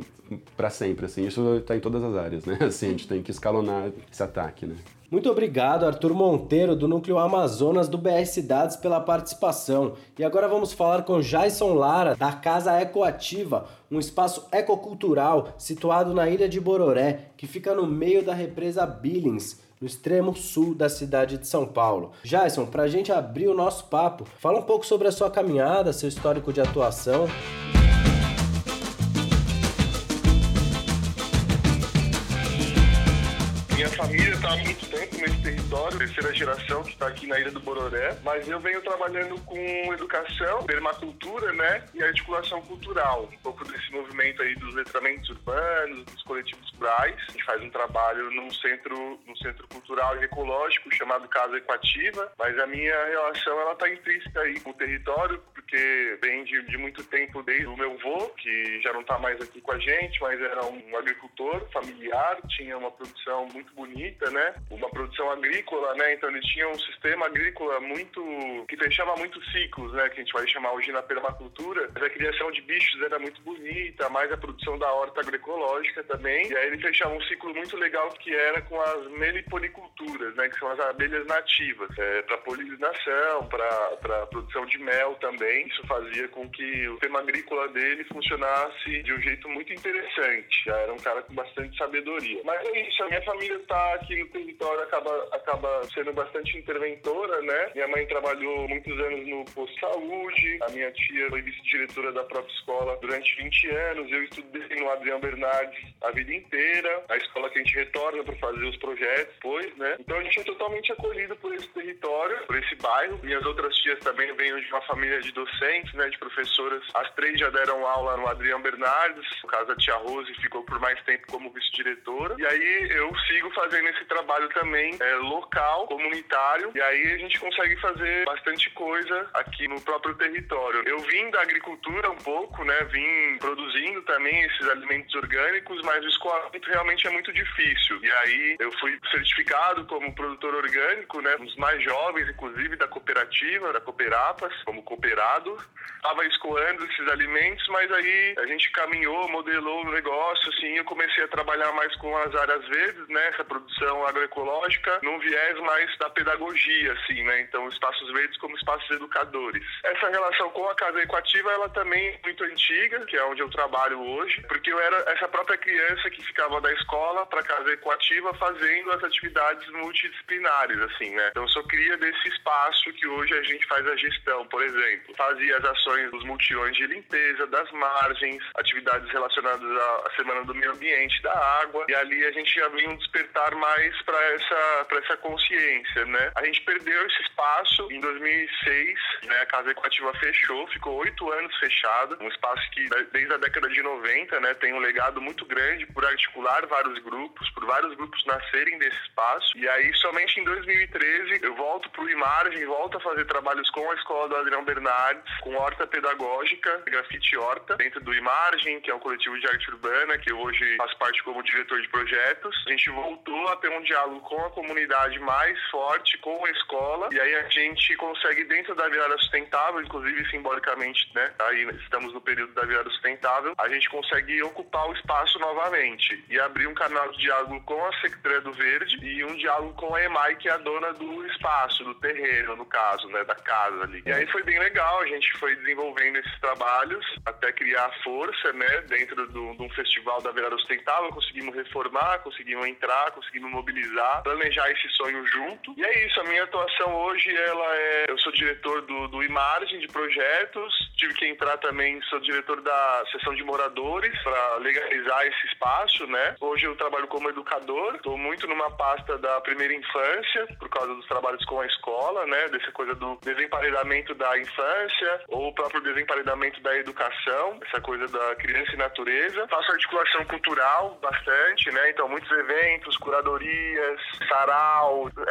S3: para sempre, assim. Isso está em todas as áreas, né? Assim, a gente tem que escalonar esse ataque, né?
S1: Muito obrigado, Arthur Monteiro, do Núcleo Amazonas do BR Cidades, pela participação. E agora vamos falar com Jason Lara, da Casa Ecoativa, um espaço ecocultural situado na ilha de Bororé, que fica no meio da represa Billings no extremo sul da cidade de São Paulo. Jason, para a gente abrir o nosso papo, fala um pouco sobre a sua caminhada, seu histórico de atuação.
S4: Minha família está muito tempo território, terceira geração que está aqui na Ilha do Bororé, mas eu venho trabalhando com educação, permacultura, né, e articulação cultural, um pouco desse movimento aí dos letramentos urbanos, dos coletivos rurais. A gente faz um trabalho num centro, num centro cultural e ecológico chamado Casa Equativa, mas a minha relação ela está intrínseca aí com o território, porque vem de, de muito tempo desde o meu avô, que já não está mais aqui com a gente, mas era um agricultor familiar, tinha uma produção muito bonita, né? Uma produção agrícola, né? Então eles tinham um sistema agrícola muito que fechava muitos ciclos, né? Que a gente vai chamar hoje na permacultura. Mas a criação de bichos era muito bonita, mais a produção da horta agroecológica também. E aí ele fechava um ciclo muito legal que era com as meliponiculturas, né? Que são as abelhas nativas, é, para polinização, para produção de mel também. Isso fazia com que o tema agrícola dele funcionasse de um jeito muito interessante. Já era um cara com bastante sabedoria. Mas é isso, a minha família está aqui no território acaba, acaba sendo bastante interventora, né? Minha mãe trabalhou muitos anos no posto de saúde, a minha tia foi vice-diretora da própria escola durante 20 anos, eu estudei no Adriano Bernardes a vida inteira, a escola que a gente retorna para fazer os projetos depois, né? Então a gente é totalmente acolhido por esse território, por esse bairro. Minhas outras tias também vêm de uma família de docentes, né? De professoras. As três já deram aula no Adriano Bernardes, no caso a tia Rose ficou por mais tempo como vice-diretora. E aí eu sigo fazendo esse trabalho também é, local, comunitário, e aí a gente consegue fazer bastante coisa aqui no próprio território. Eu vim da agricultura um pouco, né? Vim produzindo também esses alimentos orgânicos, mas o escoamento realmente é muito difícil. E aí eu fui certificado como produtor orgânico, né? Um dos mais jovens, inclusive, da cooperativa, da Cooperapas, como cooperado. Estava escoando esses alimentos, mas aí a gente caminhou, modelou o negócio, assim, eu comecei a trabalhar mais com as áreas verdes, né? Essa produção agroecológica, num viés mais da pedagogia, assim, né? Então, espaços verdes como espaços educadores. Essa relação com a casa equativa, ela também é muito antiga, que é onde eu trabalho hoje, porque eu era essa própria criança que ficava da escola para casa equativa fazendo as atividades multidisciplinares, assim, né? Então, eu sou cria desse espaço que hoje a gente faz a gestão, por exemplo. Fazia as ações dos multirões de limpeza das margens, atividades relacionadas à Semana do Meio Ambiente, da água, e ali a gente já vinha um despertar mais para essa, essa consciência, né? A gente perdeu esse espaço em 2006, né? A Casa Equativa fechou, ficou oito anos fechada, um espaço que desde a década de 90, né, tem um legado muito grande por articular vários grupos, por vários grupos nascerem desse espaço, e aí somente em 2013 eu volto para o Imargem, volto a fazer trabalhos com a escola do Adriano Bernardes, com horta pedagógica, grafite horta, dentro do Imargem, que é um coletivo de arte urbana, que eu hoje faço parte como diretor de projetos. A gente voltou a ter um diálogo com a comunidade mais forte, com a escola, e aí a gente consegue, dentro da virada sustentável, inclusive simbolicamente, né, aí estamos no período da virada sustentável, a gente consegue ocupar o espaço novamente e abrir um canal de diálogo com a Secretaria do Verde e um diálogo com a EMAI, que é a dona do espaço, do terreno, no caso, né, da casa ali. E aí foi bem legal, a gente foi desenvolvendo esses trabalhos até criar força, né, dentro do, de um festival da virada sustentável, conseguimos reformar, conseguimos entrar, conseguimos mobilizar, planejar esse sonho junto. E é isso, a minha atuação hoje, ela é, eu sou diretor do, do Imargem de projetos, tive que entrar também, sou diretor da seção de moradores para legalizar esse espaço, né? Hoje eu trabalho como educador, estou muito numa pasta da primeira infância, por causa dos trabalhos com a escola, né? Dessa coisa do desemparedamento da infância ou o próprio desemparedamento da educação, essa coisa da criança e natureza. Faço articulação cultural bastante, né? Então, muitos eventos, curadorias, sarau,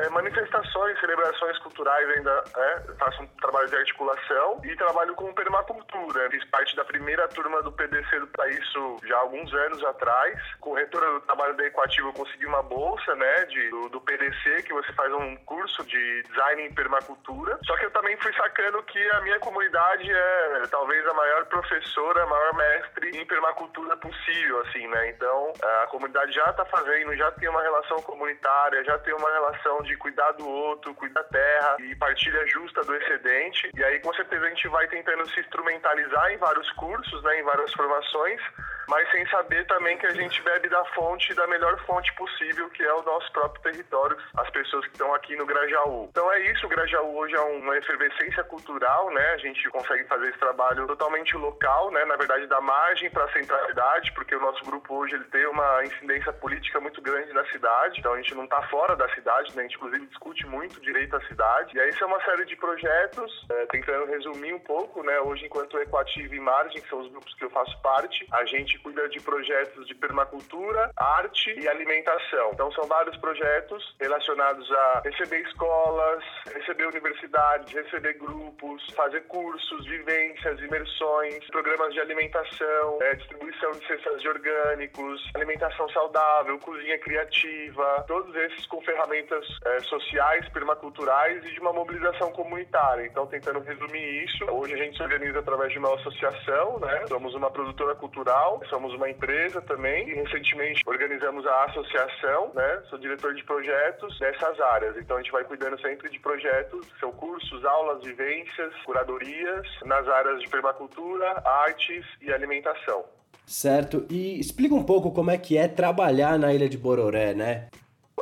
S4: é, manifestações, celebrações culturais ainda, é, faço um trabalho de articulação e trabalho com permacultura. Fiz parte da primeira turma do PDC para isso já há alguns anos atrás. Retorno do trabalho da Equativo, eu consegui uma bolsa, né, de, do, do PDC, que você faz um curso de design em permacultura. Só que eu também fui sacando que a minha comunidade é talvez a maior professora, a maior mestre em permacultura possível, assim, né? Então, a comunidade já está fazendo, já tem uma relação comunitária, já tem uma relação de cuidar do outro, cuidar da terra e partilha justa do excedente. E aí, com certeza, a gente vai tentando se instrumentalizar em vários cursos, né, em várias formações, mas sem saber também que a gente bebe da fonte, da melhor fonte possível, que é o nosso próprio território, as pessoas que estão aqui no Grajaú. Então é isso, o Grajaú hoje é uma efervescência cultural, né? A gente consegue fazer esse trabalho totalmente local, né? Na verdade, da margem para a centralidade, porque o nosso grupo hoje ele tem uma incidência política muito grande na cidade, então a gente não está fora da cidade, né? A gente inclusive discute muito direito à cidade. E aí isso é uma série de projetos, é, tentando resumir um pouco, né? Hoje, enquanto Equativa e Margem, que são os grupos que eu faço parte, a gente cuida de projetos de permacultura, arte e alimentação. Então são vários projetos relacionados a receber escolas, receber universidades, receber grupos, fazer cursos, vivências, imersões, programas de alimentação, é, distribuição de cestas de orgânicos, alimentação saudável, cozinha criativa, todos esses com ferramentas é, sociais, permaculturais e de uma mobilização comunitária. Então, tentando resumir isso, hoje a gente se organiza através de uma associação, né? Somos uma produtora cultural, somos uma empresa também e recentemente organizamos a associação, né? Sou diretor de projetos nessas áreas. Então, a gente vai cuidando sempre de projetos, são cursos, aulas, vivências, curadorias nas áreas de permacultura, artes e alimentação.
S1: Certo. E explica um pouco como é que é trabalhar na Ilha de Bororé, né?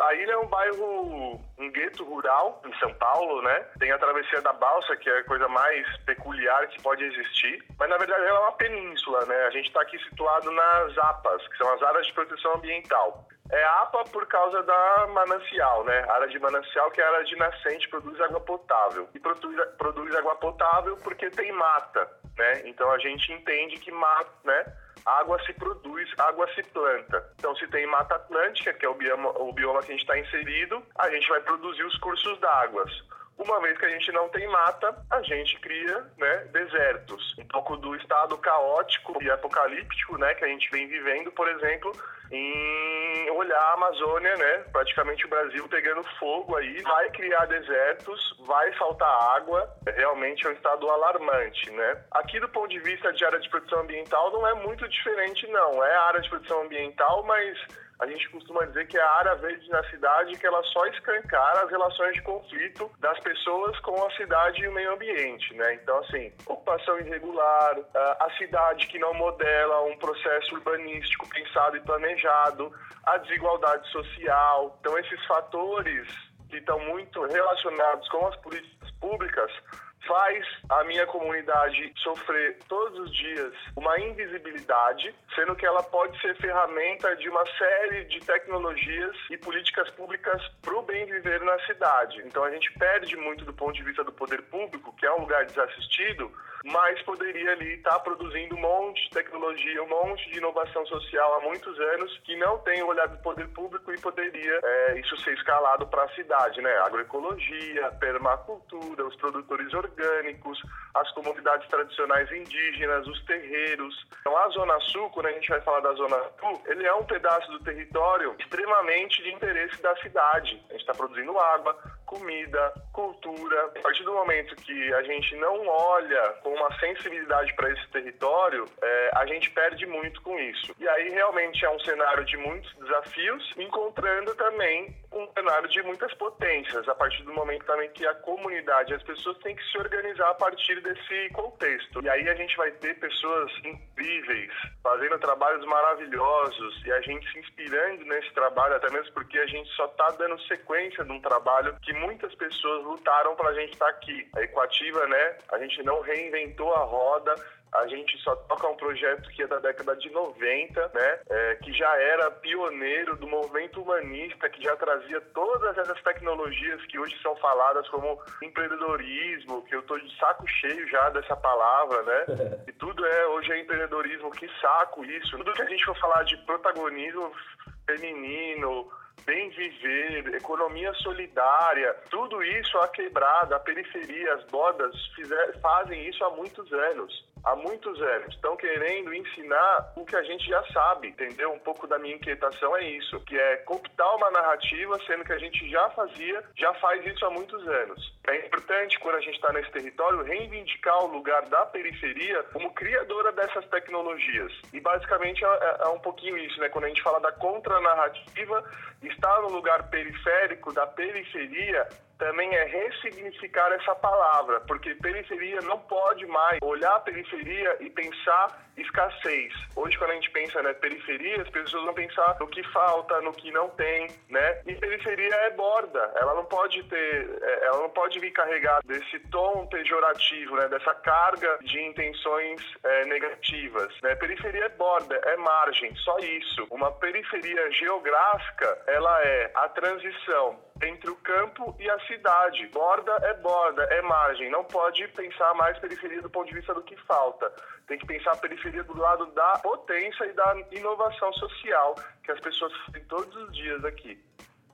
S4: A ilha é um bairro, um gueto rural em São Paulo, né? Tem a travessia da balsa, que é a coisa mais peculiar que pode existir. Mas na verdade ela é uma península, né? A gente está aqui situado nas APAs, que são as áreas de proteção ambiental. É APA por causa da manancial, né? A área de manancial que é a área de nascente, produz água potável. E produz, produz água potável porque tem mata, né? Então a gente entende que mata, né? Água se produz, água se planta. Então, se tem Mata Atlântica, que é o bioma, o bioma que a gente está inserido, a gente vai produzir os cursos d'águas. Uma vez que a gente não tem mata, a gente cria né, desertos. Um pouco do estado caótico e apocalíptico né, que a gente vem vivendo, por exemplo, em olhar a Amazônia, né, praticamente o Brasil pegando fogo aí, vai criar desertos, vai faltar água, realmente é um estado alarmante. Né? Aqui do ponto de vista de área de proteção ambiental não é muito diferente não, é área de proteção ambiental, mas a gente costuma dizer que é a área verde na cidade que ela só escancara as relações de conflito das pessoas com a cidade e o meio ambiente, né? Então, assim, ocupação irregular, a cidade que não modela um processo urbanístico pensado e planejado, a desigualdade social. Então, esses fatores que estão muito relacionados com as políticas públicas faz a minha comunidade sofrer todos os dias uma invisibilidade, sendo que ela pode ser ferramenta de uma série de tecnologias e políticas públicas para o bem viver na cidade. Então a gente perde muito do ponto de vista do poder público, que é um lugar desassistido, mas poderia ali estar tá produzindo um monte de tecnologia, um monte de inovação social há muitos anos que não tem o olhar do poder público e poderia é, isso ser escalado para a cidade, né? Agroecologia, permacultura, os produtores orgânicos, as comunidades tradicionais indígenas, os terreiros. Então a Zona Sul, quando a gente vai falar da Zona Sul, ele é um pedaço do território extremamente de interesse da cidade. A gente está produzindo água, comida, cultura. A partir do momento que a gente não olha com uma sensibilidade para esse território, é, a gente perde muito com isso. E aí realmente é um cenário de muitos desafios, encontrando também um cenário de muitas potências, a partir do momento também que a comunidade, as pessoas têm que se organizar a partir desse contexto. E aí a gente vai ter pessoas incríveis, fazendo trabalhos maravilhosos e a gente se inspirando nesse trabalho, até mesmo porque a gente só está dando sequência de um trabalho que muitas pessoas lutaram para a gente estar tá aqui. A Equativa, né? A gente não reinventou a roda, a gente só toca um projeto que é da década de 90, né? É, que já era pioneiro do movimento humanista, que já trazia todas essas tecnologias que hoje são faladas como empreendedorismo, que eu tô de saco cheio já dessa palavra, né? E tudo é, hoje é empreendedorismo, que saco isso. Tudo que a gente for falar de protagonismo feminino, bem viver, economia solidária, tudo isso a quebrada, a periferia, as bordas fizer, fazem isso há muitos anos há muitos anos. Estão querendo ensinar o que a gente já sabe, entendeu? Um pouco da minha inquietação é isso, que é cooptar uma narrativa, sendo que a gente já fazia, já faz isso há muitos anos. É importante, quando a gente está nesse território, reivindicar o lugar da periferia como criadora dessas tecnologias. E basicamente é, é, é um pouquinho isso, né? Quando a gente fala da contranarrativa, estar no lugar periférico da periferia também é ressignificar essa palavra, porque periferia não pode mais olhar a periferia e pensar escassez. Hoje, quando a gente pensa na né, periferia, as pessoas vão pensar no que falta, no que não tem, né? E periferia é borda, ela não pode ter, é, ela não pode vir carregada desse tom pejorativo, né? Dessa carga de intenções é, negativas, né? Periferia é borda, é margem, só isso. Uma periferia geográfica, ela é a transição entre o campo e a cidade. Borda é borda, é margem. Não pode pensar mais periferia do ponto de vista do que falta. Tem que pensar a periferia do lado da potência e da inovação social que as pessoas têm todos os dias aqui.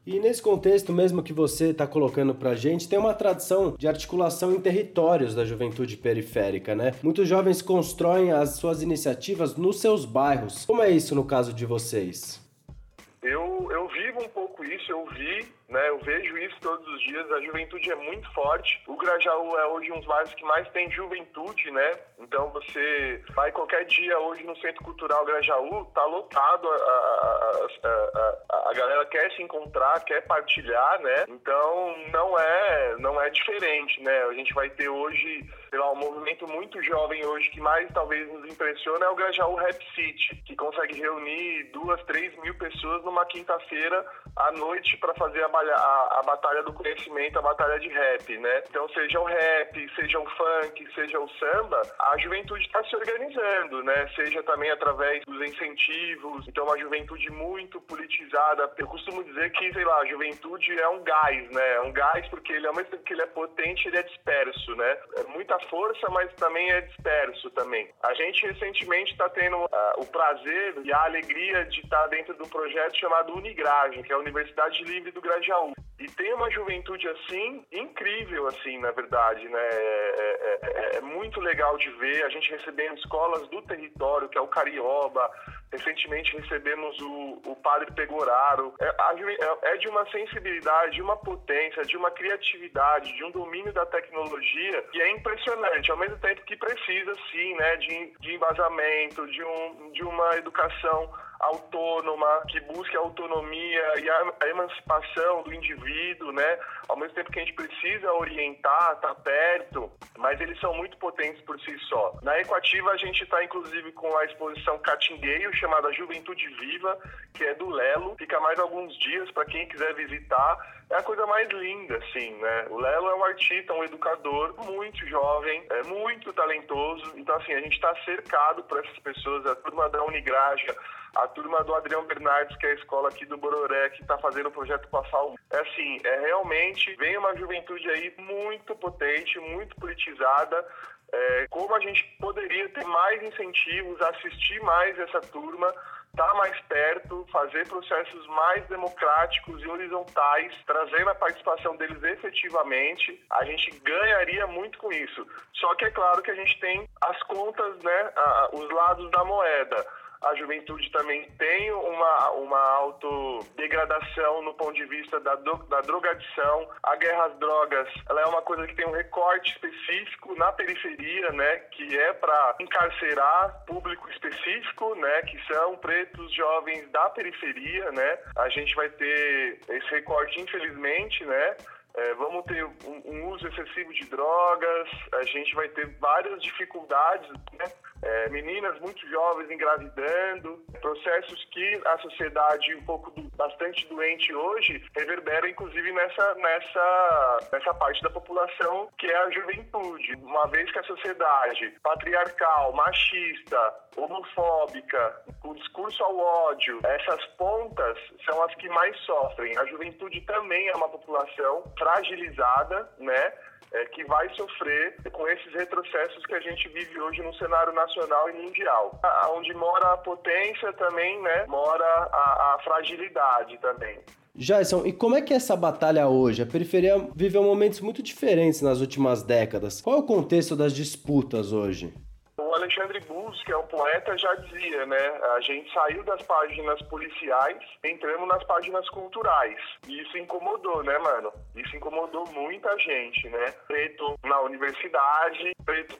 S1: E nesse contexto mesmo que você está colocando para a gente, tem uma tradição de articulação em territórios da juventude periférica, né? Muitos jovens constroem as suas iniciativas nos seus bairros. Como é isso no caso de vocês?
S4: Eu, eu vivo um pouco isso, eu vi né? Eu vejo isso todos os dias. A juventude é muito forte. O Grajaú é hoje um dos bairros que mais tem juventude, né? Então você vai qualquer dia hoje no Centro Cultural Grajaú, tá lotado. A, a, a, a, galera quer se encontrar, quer partilhar, né? Então não é não é diferente, né? A gente vai ter hoje, sei lá, um movimento muito jovem hoje que mais talvez nos impressiona é o Grajaú Rap City, que consegue reunir duas, três mil pessoas numa quinta-feira à noite para fazer a a, a, batalha do conhecimento, a batalha de rap, né? Então, seja o rap, seja o funk, seja o samba, a juventude está se organizando, né? Seja também através dos incentivos. Então, uma juventude muito politizada. Eu costumo dizer que, sei lá, a juventude é um gás, né? É um gás porque ele, ao mesmo tempo que ele é potente, ele é disperso, né? É muita força, mas também é disperso também. A gente recentemente está tendo uh, o prazer e a alegria de estar tá dentro de um projeto chamado Unigragem, que é a Universidade Livre do Grajaú. E tem uma juventude assim, incrível, assim, na verdade, né? É, é, é, é muito legal de ver. A gente recebendo escolas do território, que é o Carioba, Recentemente recebemos o, o Padre Pegoraro. É, é, é, de uma sensibilidade, de uma potência, de uma criatividade, de um domínio da tecnologia que é impressionante, ao mesmo tempo que precisa, sim, né, de, de embasamento, de, um, de uma educação autônoma, que busque a autonomia e a, emancipação do indivíduo, né? Ao mesmo tempo que a gente precisa orientar, estar tá perto, mas eles são muito potentes por si só. Na Equativa a gente está inclusive com a exposição Catingueio, chamada Juventude Viva, que é do Lelo. Fica mais alguns dias para quem quiser visitar é a coisa mais linda, assim, né? O Lelo é um artista, um educador muito jovem, é muito talentoso. Então, assim, a gente está cercado por essas pessoas, a turma da Unigraja, a turma do Adriano Bernardes, que é a escola aqui do Bororé, que está fazendo o projeto Passal. É assim, é realmente, vem uma juventude aí muito potente, muito politizada, é, como a gente poderia ter mais incentivos, assistir mais essa turma, estar tá mais perto, fazer processos mais democráticos e horizontais, trazendo a participação deles efetivamente, a gente ganharia muito com isso. Só que é claro que a gente tem as contas, né, os lados da moeda a juventude também tem uma, uma autodegradação no ponto de vista da, do, da drogadição. A guerra às drogas ela é uma coisa que tem um recorte específico na periferia, né, que é para encarcerar público específico, né, que são pretos jovens da periferia, né. A gente vai ter esse recorte, infelizmente, né, é, vamos ter um, um, uso excessivo de drogas, a gente vai ter várias dificuldades, né? É, meninas muito jovens engravidando, processos que a sociedade um pouco do, bastante doente hoje reverbera inclusive nessa, nessa, nessa parte da população que é a juventude. Uma vez que a sociedade patriarcal, machista, homofóbica, com discurso ao ódio, essas pontas são as que mais sofrem. A juventude também é uma população fragilizada, né? É, que vai sofrer com esses retrocessos que a gente vive hoje no cenário nacional e mundial. Onde mora a potência também, né, mora a, a fragilidade também.
S1: Jason, e como é que é essa batalha hoje? A periferia viveu momentos muito diferentes nas últimas décadas. Qual é o contexto das disputas hoje?
S4: O Alexandre Bus, que é um poeta, já dizia, né? A gente saiu das páginas policiais, entramos nas páginas culturais. E isso incomodou, né, mano? Isso incomodou muita gente, né? Preto na universidade, preto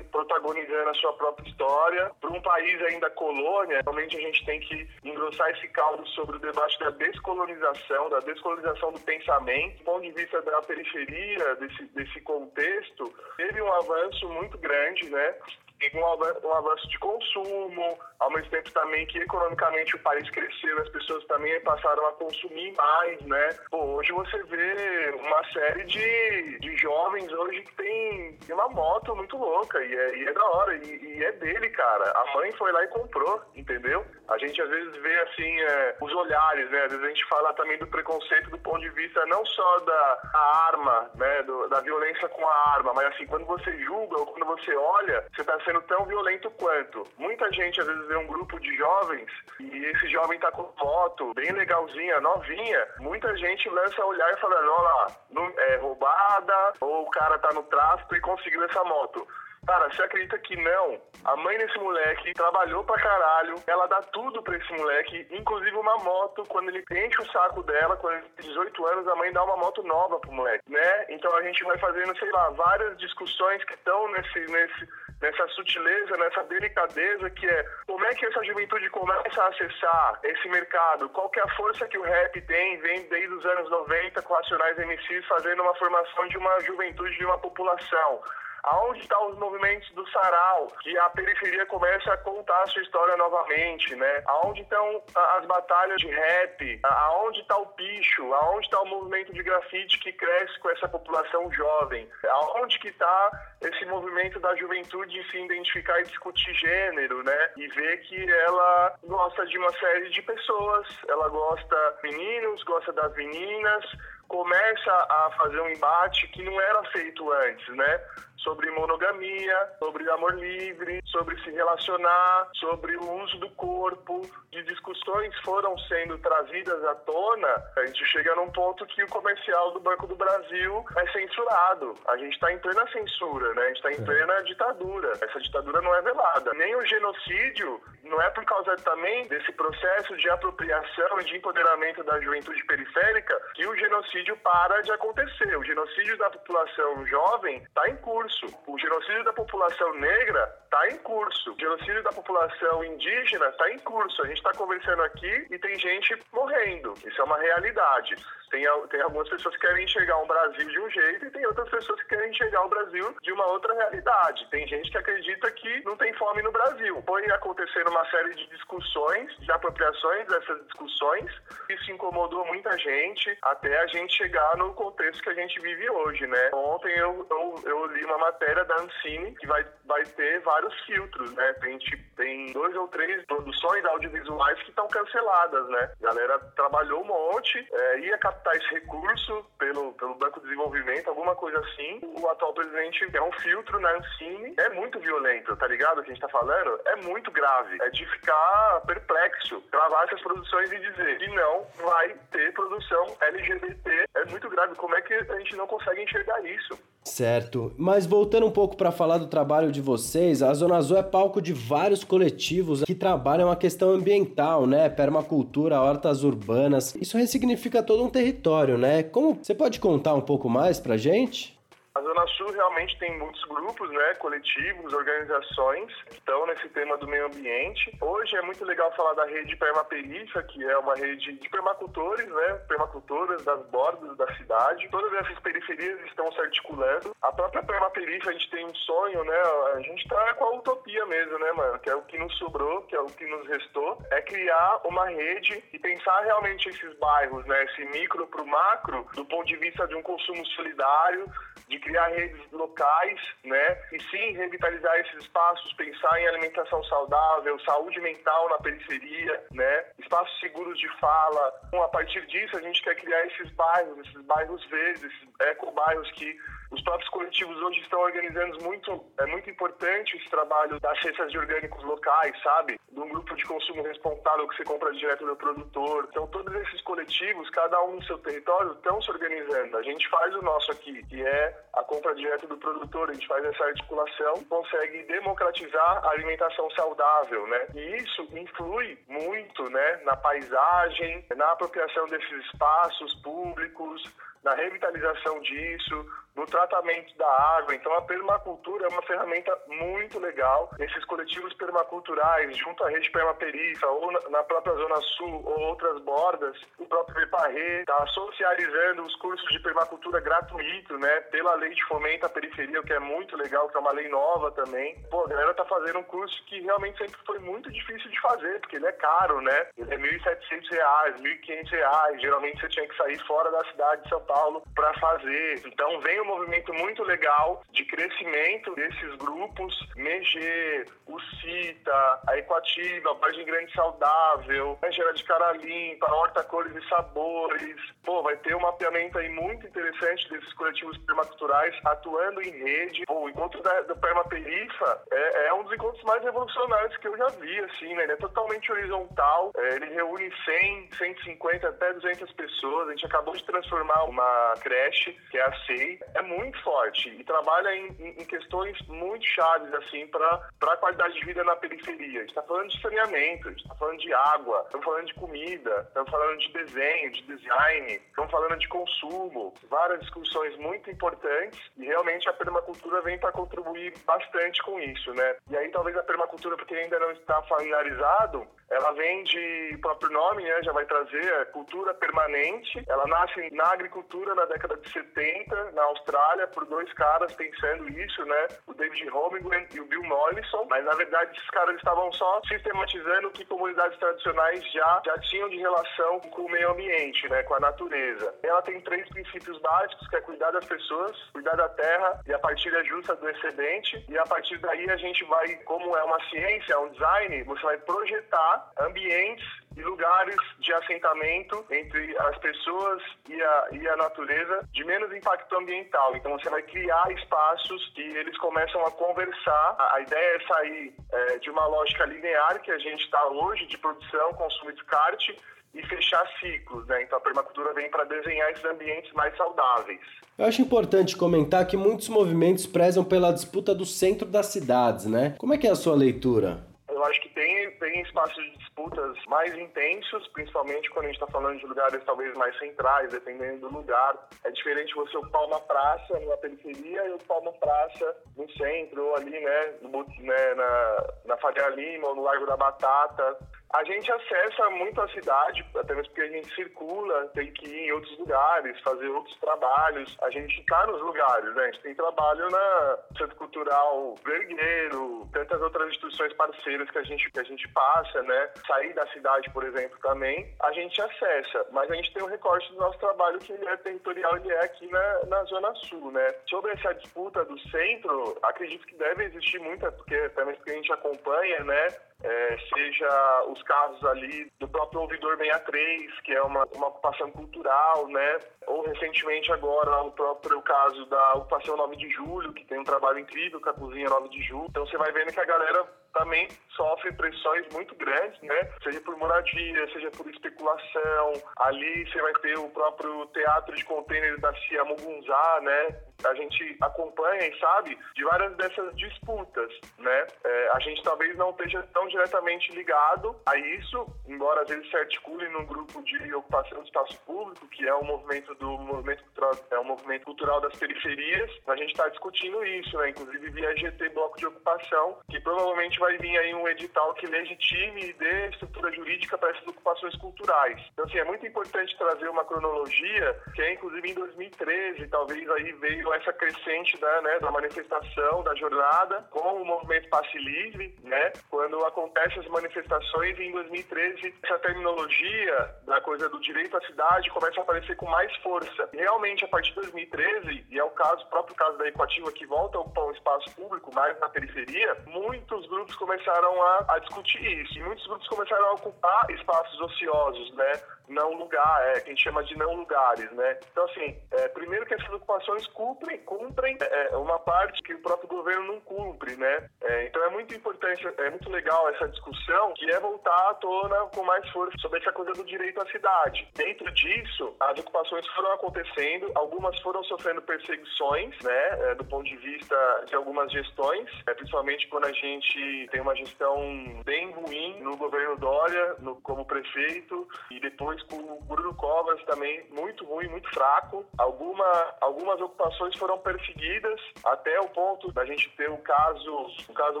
S4: protagonizando a sua própria história. Para um país ainda colônia, realmente a gente tem que engrossar esse caldo sobre o debate da descolonização, da descolonização do pensamento. Do ponto de vista da periferia, desse, desse contexto, teve um avanço muito grande, né? Teve um avanço de consumo, ao mesmo tempo também que economicamente o país cresceu, as pessoas também passaram a consumir mais, né? Pô, hoje você vê uma série de, de jovens hoje que tem, uma moto muito louca e é, e é da hora, e, e, é dele, cara. A mãe foi lá e comprou, entendeu? A gente às vezes vê assim é, os olhares, né? Às vezes a gente fala também do preconceito do ponto de vista não só da arma, né? Do, da violência com a arma, mas assim, quando você julga ou quando você olha, você tá sendo tão violento quanto. Muita gente às vezes vê um grupo de jovens e esse jovem tá com foto bem legalzinha, novinha. Muita gente lança olhar e fala, olha lá, é roubada ou o cara tá no tráfico e conseguiu essa moto. Cara, você acredita que não? A mãe desse moleque trabalhou pra caralho, ela dá tudo pra esse moleque, inclusive uma moto, quando ele enche o saco dela, quando ele tem 18 anos, a mãe dá uma moto nova pro moleque, né? Então a gente vai fazendo, sei lá, várias discussões que estão nesse, nesse, nessa sutileza, nessa delicadeza que é como é que essa juventude começa a acessar esse mercado, qual que é a força que o rap tem, vem desde os anos 90 com Racionais MCs fazendo uma formação de uma juventude, de uma população Aonde estão os movimentos do sarau, que a periferia começa a contar a sua história novamente, né? Aonde estão as batalhas de rap, aonde está o picho, aonde está o movimento de grafite que cresce com essa população jovem, aonde que está esse movimento da juventude se identificar e discutir gênero, né? E ver que ela gosta de uma série de pessoas, ela gosta meninos, gosta das meninas, começa a fazer um embate que não era feito antes, né? Sobre monogamia, sobre amor livre, sobre se relacionar, sobre o uso do corpo. De discussões foram sendo trazidas à tona. A gente chega num ponto que o comercial do Banco do Brasil é censurado. A gente está em plena censura, né? A gente está em plena ditadura. Essa ditadura não é velada. Nem o genocídio não é por causa também desse processo de apropriação e de empoderamento da juventude periférica que o genocídio para de acontecer. O genocídio da população jovem está em curso. O genocídio da população negra está em curso. O genocídio da população indígena está em curso. A gente está conversando aqui e tem gente morrendo. Isso é uma realidade. Tem, tem algumas pessoas que querem enxergar um Brasil de um jeito e tem outras pessoas que querem enxergar o Brasil de uma outra realidade. Tem gente que acredita que não tem fome no Brasil. Foi acontecendo uma série de discussões, de apropriações dessas discussões. Isso incomodou muita gente até a gente chegar no contexto que a gente vive hoje, né? Ontem eu, eu, eu li uma matéria da Ancine que vai, vai ter vários filtros, né? Tem, tipo, tem dois ou três produções audiovisuais que estão canceladas, né? A galera trabalhou um monte, é, ia esse recurso pelo, pelo Banco de Desenvolvimento, alguma coisa assim. O atual presidente é um filtro na Ancine, é muito violento, tá ligado? O que a gente tá falando é muito grave. É de ficar perplexo, gravar essas produções e dizer que não vai ter produção LGBT. É muito grave. Como é que a gente não consegue enxergar isso?
S1: Certo. Mas voltando um pouco para falar do trabalho de vocês, a Zona Azul é palco de vários coletivos que trabalham a questão ambiental, né? Permacultura, hortas urbanas. Isso ressignifica todo um território, né? Como você pode contar um pouco mais pra gente?
S4: A Zona Sul realmente tem muitos grupos, né, coletivos, organizações que estão nesse tema do meio ambiente. Hoje é muito legal falar da rede Permaperifa, que é uma rede de permacultores, né, permacultoras das bordas da cidade. Todas essas periferias estão se articulando. A própria Permaperifa, a gente tem um sonho, né, a gente tá com a utopia mesmo, né, mano, que é o que nos sobrou, que é o que nos restou, é criar uma rede e pensar realmente esses bairros, né, esse micro pro macro, do ponto de vista de um consumo solidário, de criar redes locais, né? E sim revitalizar esses espaços, pensar em alimentação saudável, saúde mental na periferia, né? Espaços seguros de fala. A partir disso, a gente quer criar esses bairros, esses bairros verdes, esses ecobairros que os próprios coletivos hoje estão organizando muito, é muito importante esse trabalho das cestas de orgânicos locais, sabe? De um grupo de consumo responsável que você compra direto do produtor. Então, todos esses coletivos, cada um no seu território, estão se organizando. A gente faz o nosso aqui, que é a compra direto do produtor, a gente faz essa articulação, consegue democratizar a alimentação saudável, né? E isso influi muito, né, na paisagem, na apropriação desses espaços públicos, na revitalização disso, no tratamento da água. Então, a permacultura é uma ferramenta muito legal. Esses coletivos permaculturais, junto à rede Permaperifa, ou na própria Zona Sul, ou outras bordas, o próprio Eparrê está socializando os cursos de permacultura gratuito, né, pela lei de fomento à periferia, o que é muito legal, que é uma lei nova também. Pô, a galera tá fazendo um curso que realmente sempre foi muito difícil de fazer, porque ele é caro, né? Ele é R$ 1.700, R$ 1.500, geralmente você tinha que sair fora da cidade de São Paulo para fazer. Então, vem movimento muito legal de crescimento desses grupos, MEG, o CITA, a Equativa, a Vargem Grande Saudável, a Angela de Cara Limpa, a Horta Cores e Sabores. Pô, vai ter um mapeamento aí muito interessante desses coletivos permaculturais atuando em rede. Pô, o encontro da, do Permaperifa é, é um dos encontros mais revolucionários que eu já vi, assim, né? Ele é totalmente horizontal, é, ele reúne 100, 150, até 200 pessoas. A gente acabou de transformar uma creche, que é a SEI, é muito forte e trabalha em, em questões muito chaves assim para a qualidade de vida na periferia. A gente está falando de saneamento, a gente está falando de água, estamos falando de comida, estamos falando de desenho, de design, estamos falando de consumo, várias discussões muito importantes e realmente a permacultura vem para contribuir bastante com isso, né? E aí talvez a permacultura, porque ainda não está familiarizado, ela vem de próprio nome, né, já vai trazer cultura permanente. Ela nasce na agricultura na década de 70, na Austrália, por dois caras pensando isso, né, o David Holmgren e o Bill Mollison, mas na verdade esses caras estavam só sistematizando o que comunidades tradicionais já, já tinham de relação com o meio ambiente, né, com a natureza. Ela tem três princípios básicos, que é cuidar das pessoas, cuidar da terra e a partilha justa do excedente, e a partir daí a gente vai, como é uma ciência, é um design, você vai projetar ambientes e lugares de assentamento entre as pessoas e a, e a natureza de menos impacto ambiental. Então você vai criar espaços que eles começam a conversar. A, a ideia é sair é, de uma lógica linear que a gente está hoje de produção, consumo e descarte e fechar ciclos, né? Então a permacultura vem para desenhar esses ambientes mais saudáveis.
S1: Eu acho importante comentar que muitos movimentos prezam pela disputa do centro das cidades, né? Como é que é a sua leitura?
S4: Eu acho que tem, tem espaços de disputas mais intensos, principalmente quando a gente está falando de lugares talvez mais centrais, dependendo do lugar. É diferente você ocupar uma praça numa periferia e ocupar uma praça no centro, ou ali, né, no, né na, na Faria Lima ou no Largo da Batata. A gente acessa muito a cidade, até mesmo porque a gente circula, tem que ir em outros lugares, fazer outros trabalhos. A gente está nos lugares, né? A gente tem trabalho na Centro Cultural Vergueiro, tantas outras instituições parceiras que a gente, que a gente passa, né? Sair da cidade, por exemplo, também, a gente acessa. Mas a gente tem um recorte do nosso trabalho que ele é territorial, ele é aqui na, na Zona Sul, né? Sobre essa disputa do centro, acredito que deve existir muita, porque mesmo porque a gente acompanha, né? É, seja os casos ali do próprio Ouvidor 63, que é uma, uma ocupação cultural, né? Ou recentemente agora o próprio caso da ocupação 9 de julho, que tem um trabalho incrível com a cozinha 9 de julho. Então você vai vendo que a galera também sofre pressões muito grandes, né? Seja por moradia, seja por especulação. Ali você vai ter o próprio teatro de container da Cia Mugunzá, né? A gente acompanha e sabe de várias dessas disputas, né? É, a gente talvez não esteja tão diretamente ligado a isso, embora às vezes se articule num grupo de ocupação do espaço público, que é um movimento do movimento cultural, é um movimento cultural das periferias. A gente está discutindo isso, né? Inclusive via GT Bloco de Ocupação, que provavelmente vai vir aí um edital que legitime e dê estrutura jurídica para essas ocupações culturais. Então, assim, é muito importante trazer uma cronologia, que é inclusive em 2013, talvez aí veio essa crescente da, né, da manifestação, da jornada, com o movimento Passe Livre, né? Quando acontecem as manifestações em 2013, essa terminologia da coisa do direito à cidade começa a aparecer com mais força. Realmente, a partir de 2013, e é o caso, o próprio caso da Equativa que volta a ocupar um espaço público mais na periferia, muitos grupos começaram a, a discutir isso. E muitos grupos começaram a ocupar espaços ociosos, né? Não lugar, é, que a gente chama de não lugares, né? Então, assim, é, primeiro que essas ocupações cumprem, cumprem é, é, uma parte que o próprio governo não cumpre, né? É, então é muito importante, é muito legal essa discussão, que é voltar à tona com mais força sobre essa coisa do direito à cidade. Dentro disso, as ocupações foram acontecendo, algumas foram sofrendo perseguições, né? É, do ponto de vista de algumas gestões, principalmente quando a gente tem uma gestão bem ruim no governo Dória, no, como prefeito, e depois com o Bruno Covas também muito ruim, muito fraco. Alguma, algumas ocupações foram perseguidas até o ponto da gente ter o caso, o caso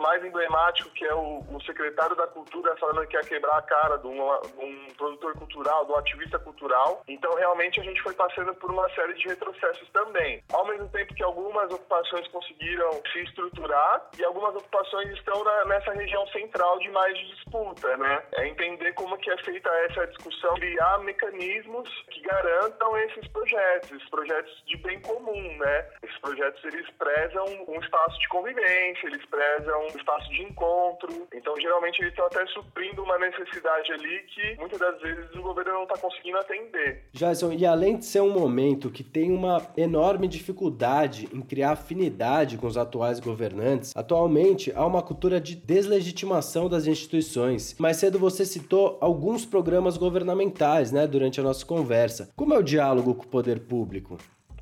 S4: mais emblemático que é o, o secretário da Cultura falando que ia quebrar a cara de um, um produtor cultural, de um ativista cultural. Então realmente a gente foi passando por uma série de retrocessos também. Ao mesmo tempo que algumas ocupações conseguiram se estruturar e algumas ocupações estão na, nessa região central de mais disputa, né? É entender como que é feita essa discussão, criar criar mecanismos que garantam esses projetos, esses projetos de bem comum, né? Esses projetos eles prezam um espaço de convivência, eles prezam um espaço de encontro. Então, geralmente eles estão até suprindo uma necessidade ali que muitas das vezes o governo não está conseguindo atender.
S1: Jason, e além de ser um momento que tem uma enorme dificuldade em criar afinidade com os atuais governantes, atualmente há uma cultura de deslegitimação das instituições. Mais cedo você citou alguns programas governamentais né, durante a nossa conversa. Como é o diálogo com o poder público?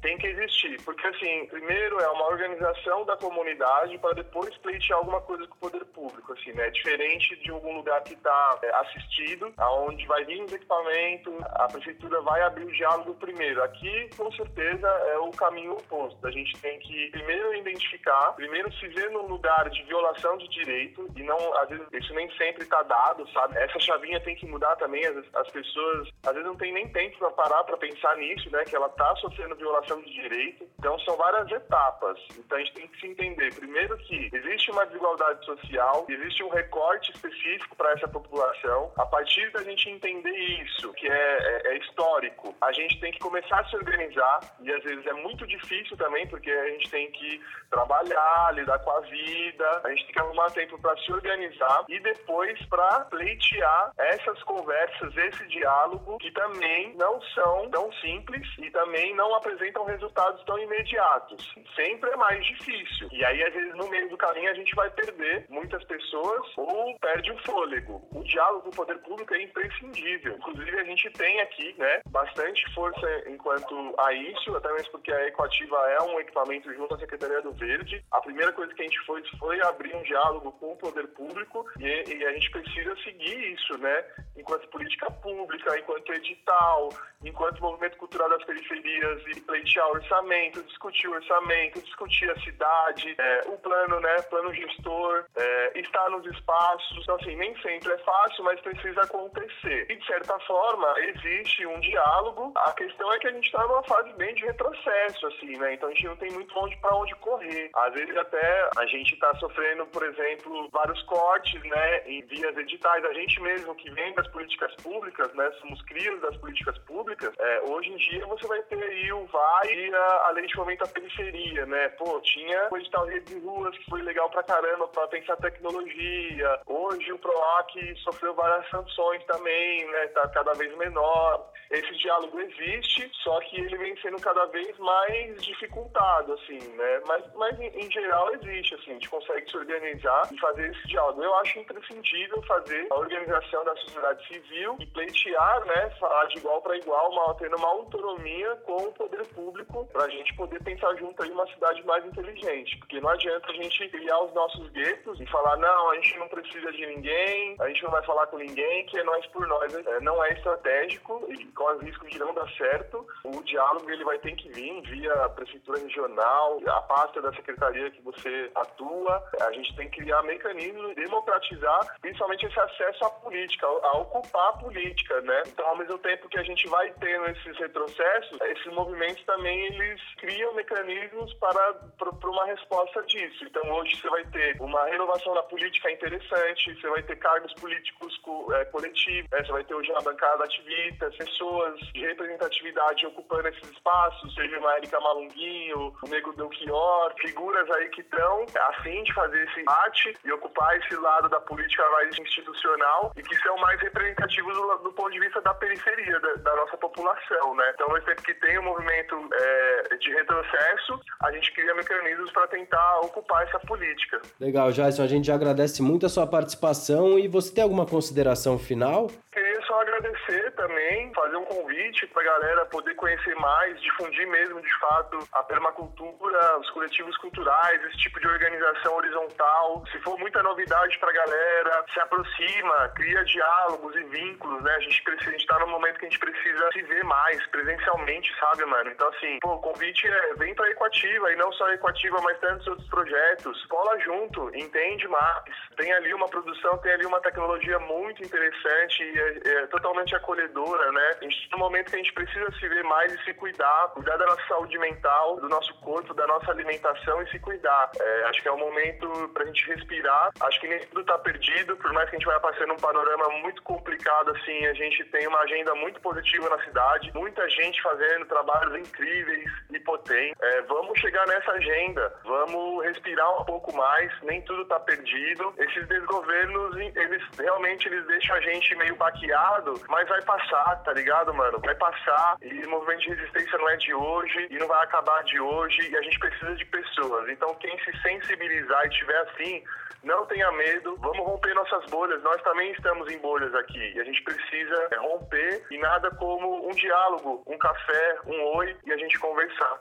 S4: Tem que existir. Porque, assim, primeiro é uma organização da comunidade para depois pleitear alguma coisa com o poder público, assim, né? Diferente de algum lugar que está é, assistido, aonde vai vir os equipamentos, a prefeitura vai abrir o diálogo primeiro. Aqui, com certeza, é o caminho oposto. A gente tem que primeiro identificar, primeiro se ver no lugar de violação de direito, e não, às vezes, isso nem sempre está dado, sabe? Essa chavinha tem que mudar também, as, as pessoas, às vezes, não tem nem tempo para parar para pensar nisso, né? Que ela está sofrendo violação de direito. Então, são várias etapas. Então, a gente tem que se entender, primeiro, que existe uma desigualdade social, existe um recorte específico para essa população. A partir da gente entender isso, que é, é, é histórico, a gente tem que começar a se organizar, e às vezes é muito difícil também, porque a gente tem que trabalhar, lidar com a vida, a gente tem que arrumar tempo para se organizar e depois para pleitear essas conversas, esse diálogo, que também não são tão simples e também não apresentam resultados tão imediatos. Sempre é mais difícil. E aí, às vezes, no meio do caminho, a gente vai perder muitas pessoas ou perde o fôlego. O diálogo com o poder público é imprescindível. Inclusive, a gente tem aqui, né, bastante força enquanto a isso, até mesmo porque a Ecoativa é um equipamento junto à Secretaria do Verde. A primeira coisa que a gente fez foi abrir um diálogo com o poder público e, e a gente precisa seguir isso, né, enquanto política pública, enquanto edital, enquanto movimento cultural das periferias e pleitear orçamento, discutir orçamento, discutir a cidade, é, o plano, né, plano gestor, é, estar nos espaços. Então, assim, nem sempre é fácil, mas precisa acontecer. E, de certa forma, existe um diálogo. A questão é que a gente está numa fase bem de retrocesso, assim, né? Então, a gente não tem muito onde para onde correr. Às vezes, até a gente está sofrendo, por exemplo, vários cortes, né, em vias editais. A gente mesmo que vem das políticas públicas, né, somos crias das políticas públicas, é, hoje em dia você vai ter aí o VAI e a, a Lei de Fomento à Periferia, né? Pô, tinha o edital Rede de Ruas, que foi legal pra caramba pra pensar tecnologia. Hoje o PROAC sofreu várias sanções também, né? Tá cada vez menor. Esse diálogo existe, só que ele vem sendo cada vez mais dificultado, assim, né? Mas, mas em, geral existe, assim, a gente consegue se organizar e fazer esse diálogo. Eu acho imprescindível fazer a organização da sociedade civil e pleitear, né? Falar de igual para igual, uma, tendo uma autonomia com o poder público para a gente poder pensar junto aí uma cidade mais inteligente. Porque não adianta a gente criar os nossos guetos e falar, não, a gente não precisa de ninguém, a gente não vai falar com ninguém, que é nós por nós. É, não é estratégico com os riscos de não dar certo. O diálogo ele vai ter que vir via prefeitura regional, a pasta da secretaria que você atua. A gente tem que criar mecanismos, democratizar principalmente esse acesso à política, a ocupar a política, né? Então, ao mesmo tempo que a gente vai tendo esses retrocessos, esses movimentos também eles criam mecanismos para, para, uma resposta disso. Então, hoje você vai ter uma renovação da política interessante, você vai ter cargos políticos co, é, coletivos, né? você vai ter hoje uma bancada ativista, pessoas de representatividade ocupando esses espaços, seja uma Erika Malunguinho, o Nego Belchior, figuras aí que estão afim de fazer esse embate e ocupar esse lado da política mais institucional e que são mais representativos do, do ponto de vista da periferia da, da nossa população, né? Então, ao tempo que tem um movimento é, de retrocesso, a gente cria mecanismos para tentar ocupar essa política.
S1: Legal, Jason, a gente agradece muito a sua participação e você tem alguma consideração final?
S4: Queria só agradecer também, fazer um convite para a galera poder conhecer mais, difundir mesmo de fato a permacultura, os coletivos culturais, esse tipo de organização horizontal. Se for muita novidade para a galera, se aproxima, cria diálogos e vínculos, né? A gente precisa, a gente tá num momento que a gente precisa se ver mais presencialmente, sabe, mano? Então, assim, pô, o convite é vem pra Equativa, e não só a Equativa, mas tantos outros projetos. Cola junto, entende mais. Tem ali uma produção, tem ali uma tecnologia muito interessante e é, é totalmente acolhedora, né? A gente tá num momento que a gente precisa se ver mais e se cuidar, cuidar da nossa saúde mental, do nosso corpo, da nossa alimentação e se cuidar. É, acho que é o momento pra gente respirar. Acho que nem tudo tá perdido, por mais que a gente vai passando um panorama muito complicado, assim, a gente tem uma agenda muito positiva na cidade, muita gente fazendo trabalhos incríveis e potentes. É, vamos chegar nessa agenda, vamos respirar um pouco mais, nem tudo está perdido. Esses desgovernos, eles realmente eles deixam a gente meio baqueado, mas vai passar, tá ligado, mano? Vai passar e o movimento de resistência não é de hoje e não vai acabar de hoje e a gente precisa de pessoas. Então, quem se sensibilizar e estiver assim, não tenha medo, vamos romper nossas bolhas. Nós também estamos em bolhas aqui e a gente precisa romper e nada como um diálogo, um café, um oi e a gente conversar.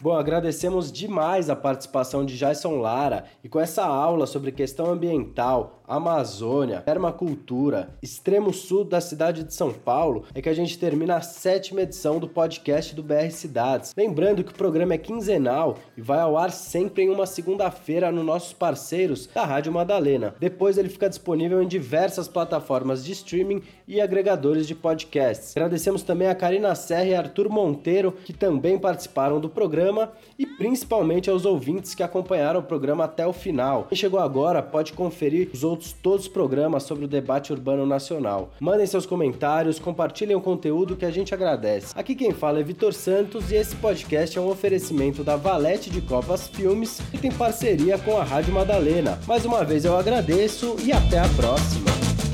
S1: Bom, agradecemos demais a participação de Jason Lara e com essa aula sobre questão ambiental, Amazônia, permacultura, extremo sul da cidade de São Paulo, é que a gente termina a sétima edição do podcast do BR Cidades. Lembrando que o programa é quinzenal e vai ao ar sempre em uma segunda-feira nos nossos parceiros da Rádio Madalena. Depois ele fica disponível em diversas plataformas de streaming e agregadores de podcasts. Agradecemos também a Karina Serra e Arthur Monteiro, que também participaram do programa, e principalmente aos ouvintes que acompanharam o programa até o final. Quem chegou agora pode conferir os outros todos os programas sobre o debate urbano nacional. Mandem seus comentários, compartilhem o conteúdo que a gente agradece. Aqui quem fala é Vitor Santos e esse podcast é um oferecimento da Valete de Copas Filmes e tem parceria com a Rádio Madalena. Mais uma vez eu agradeço e até a próxima.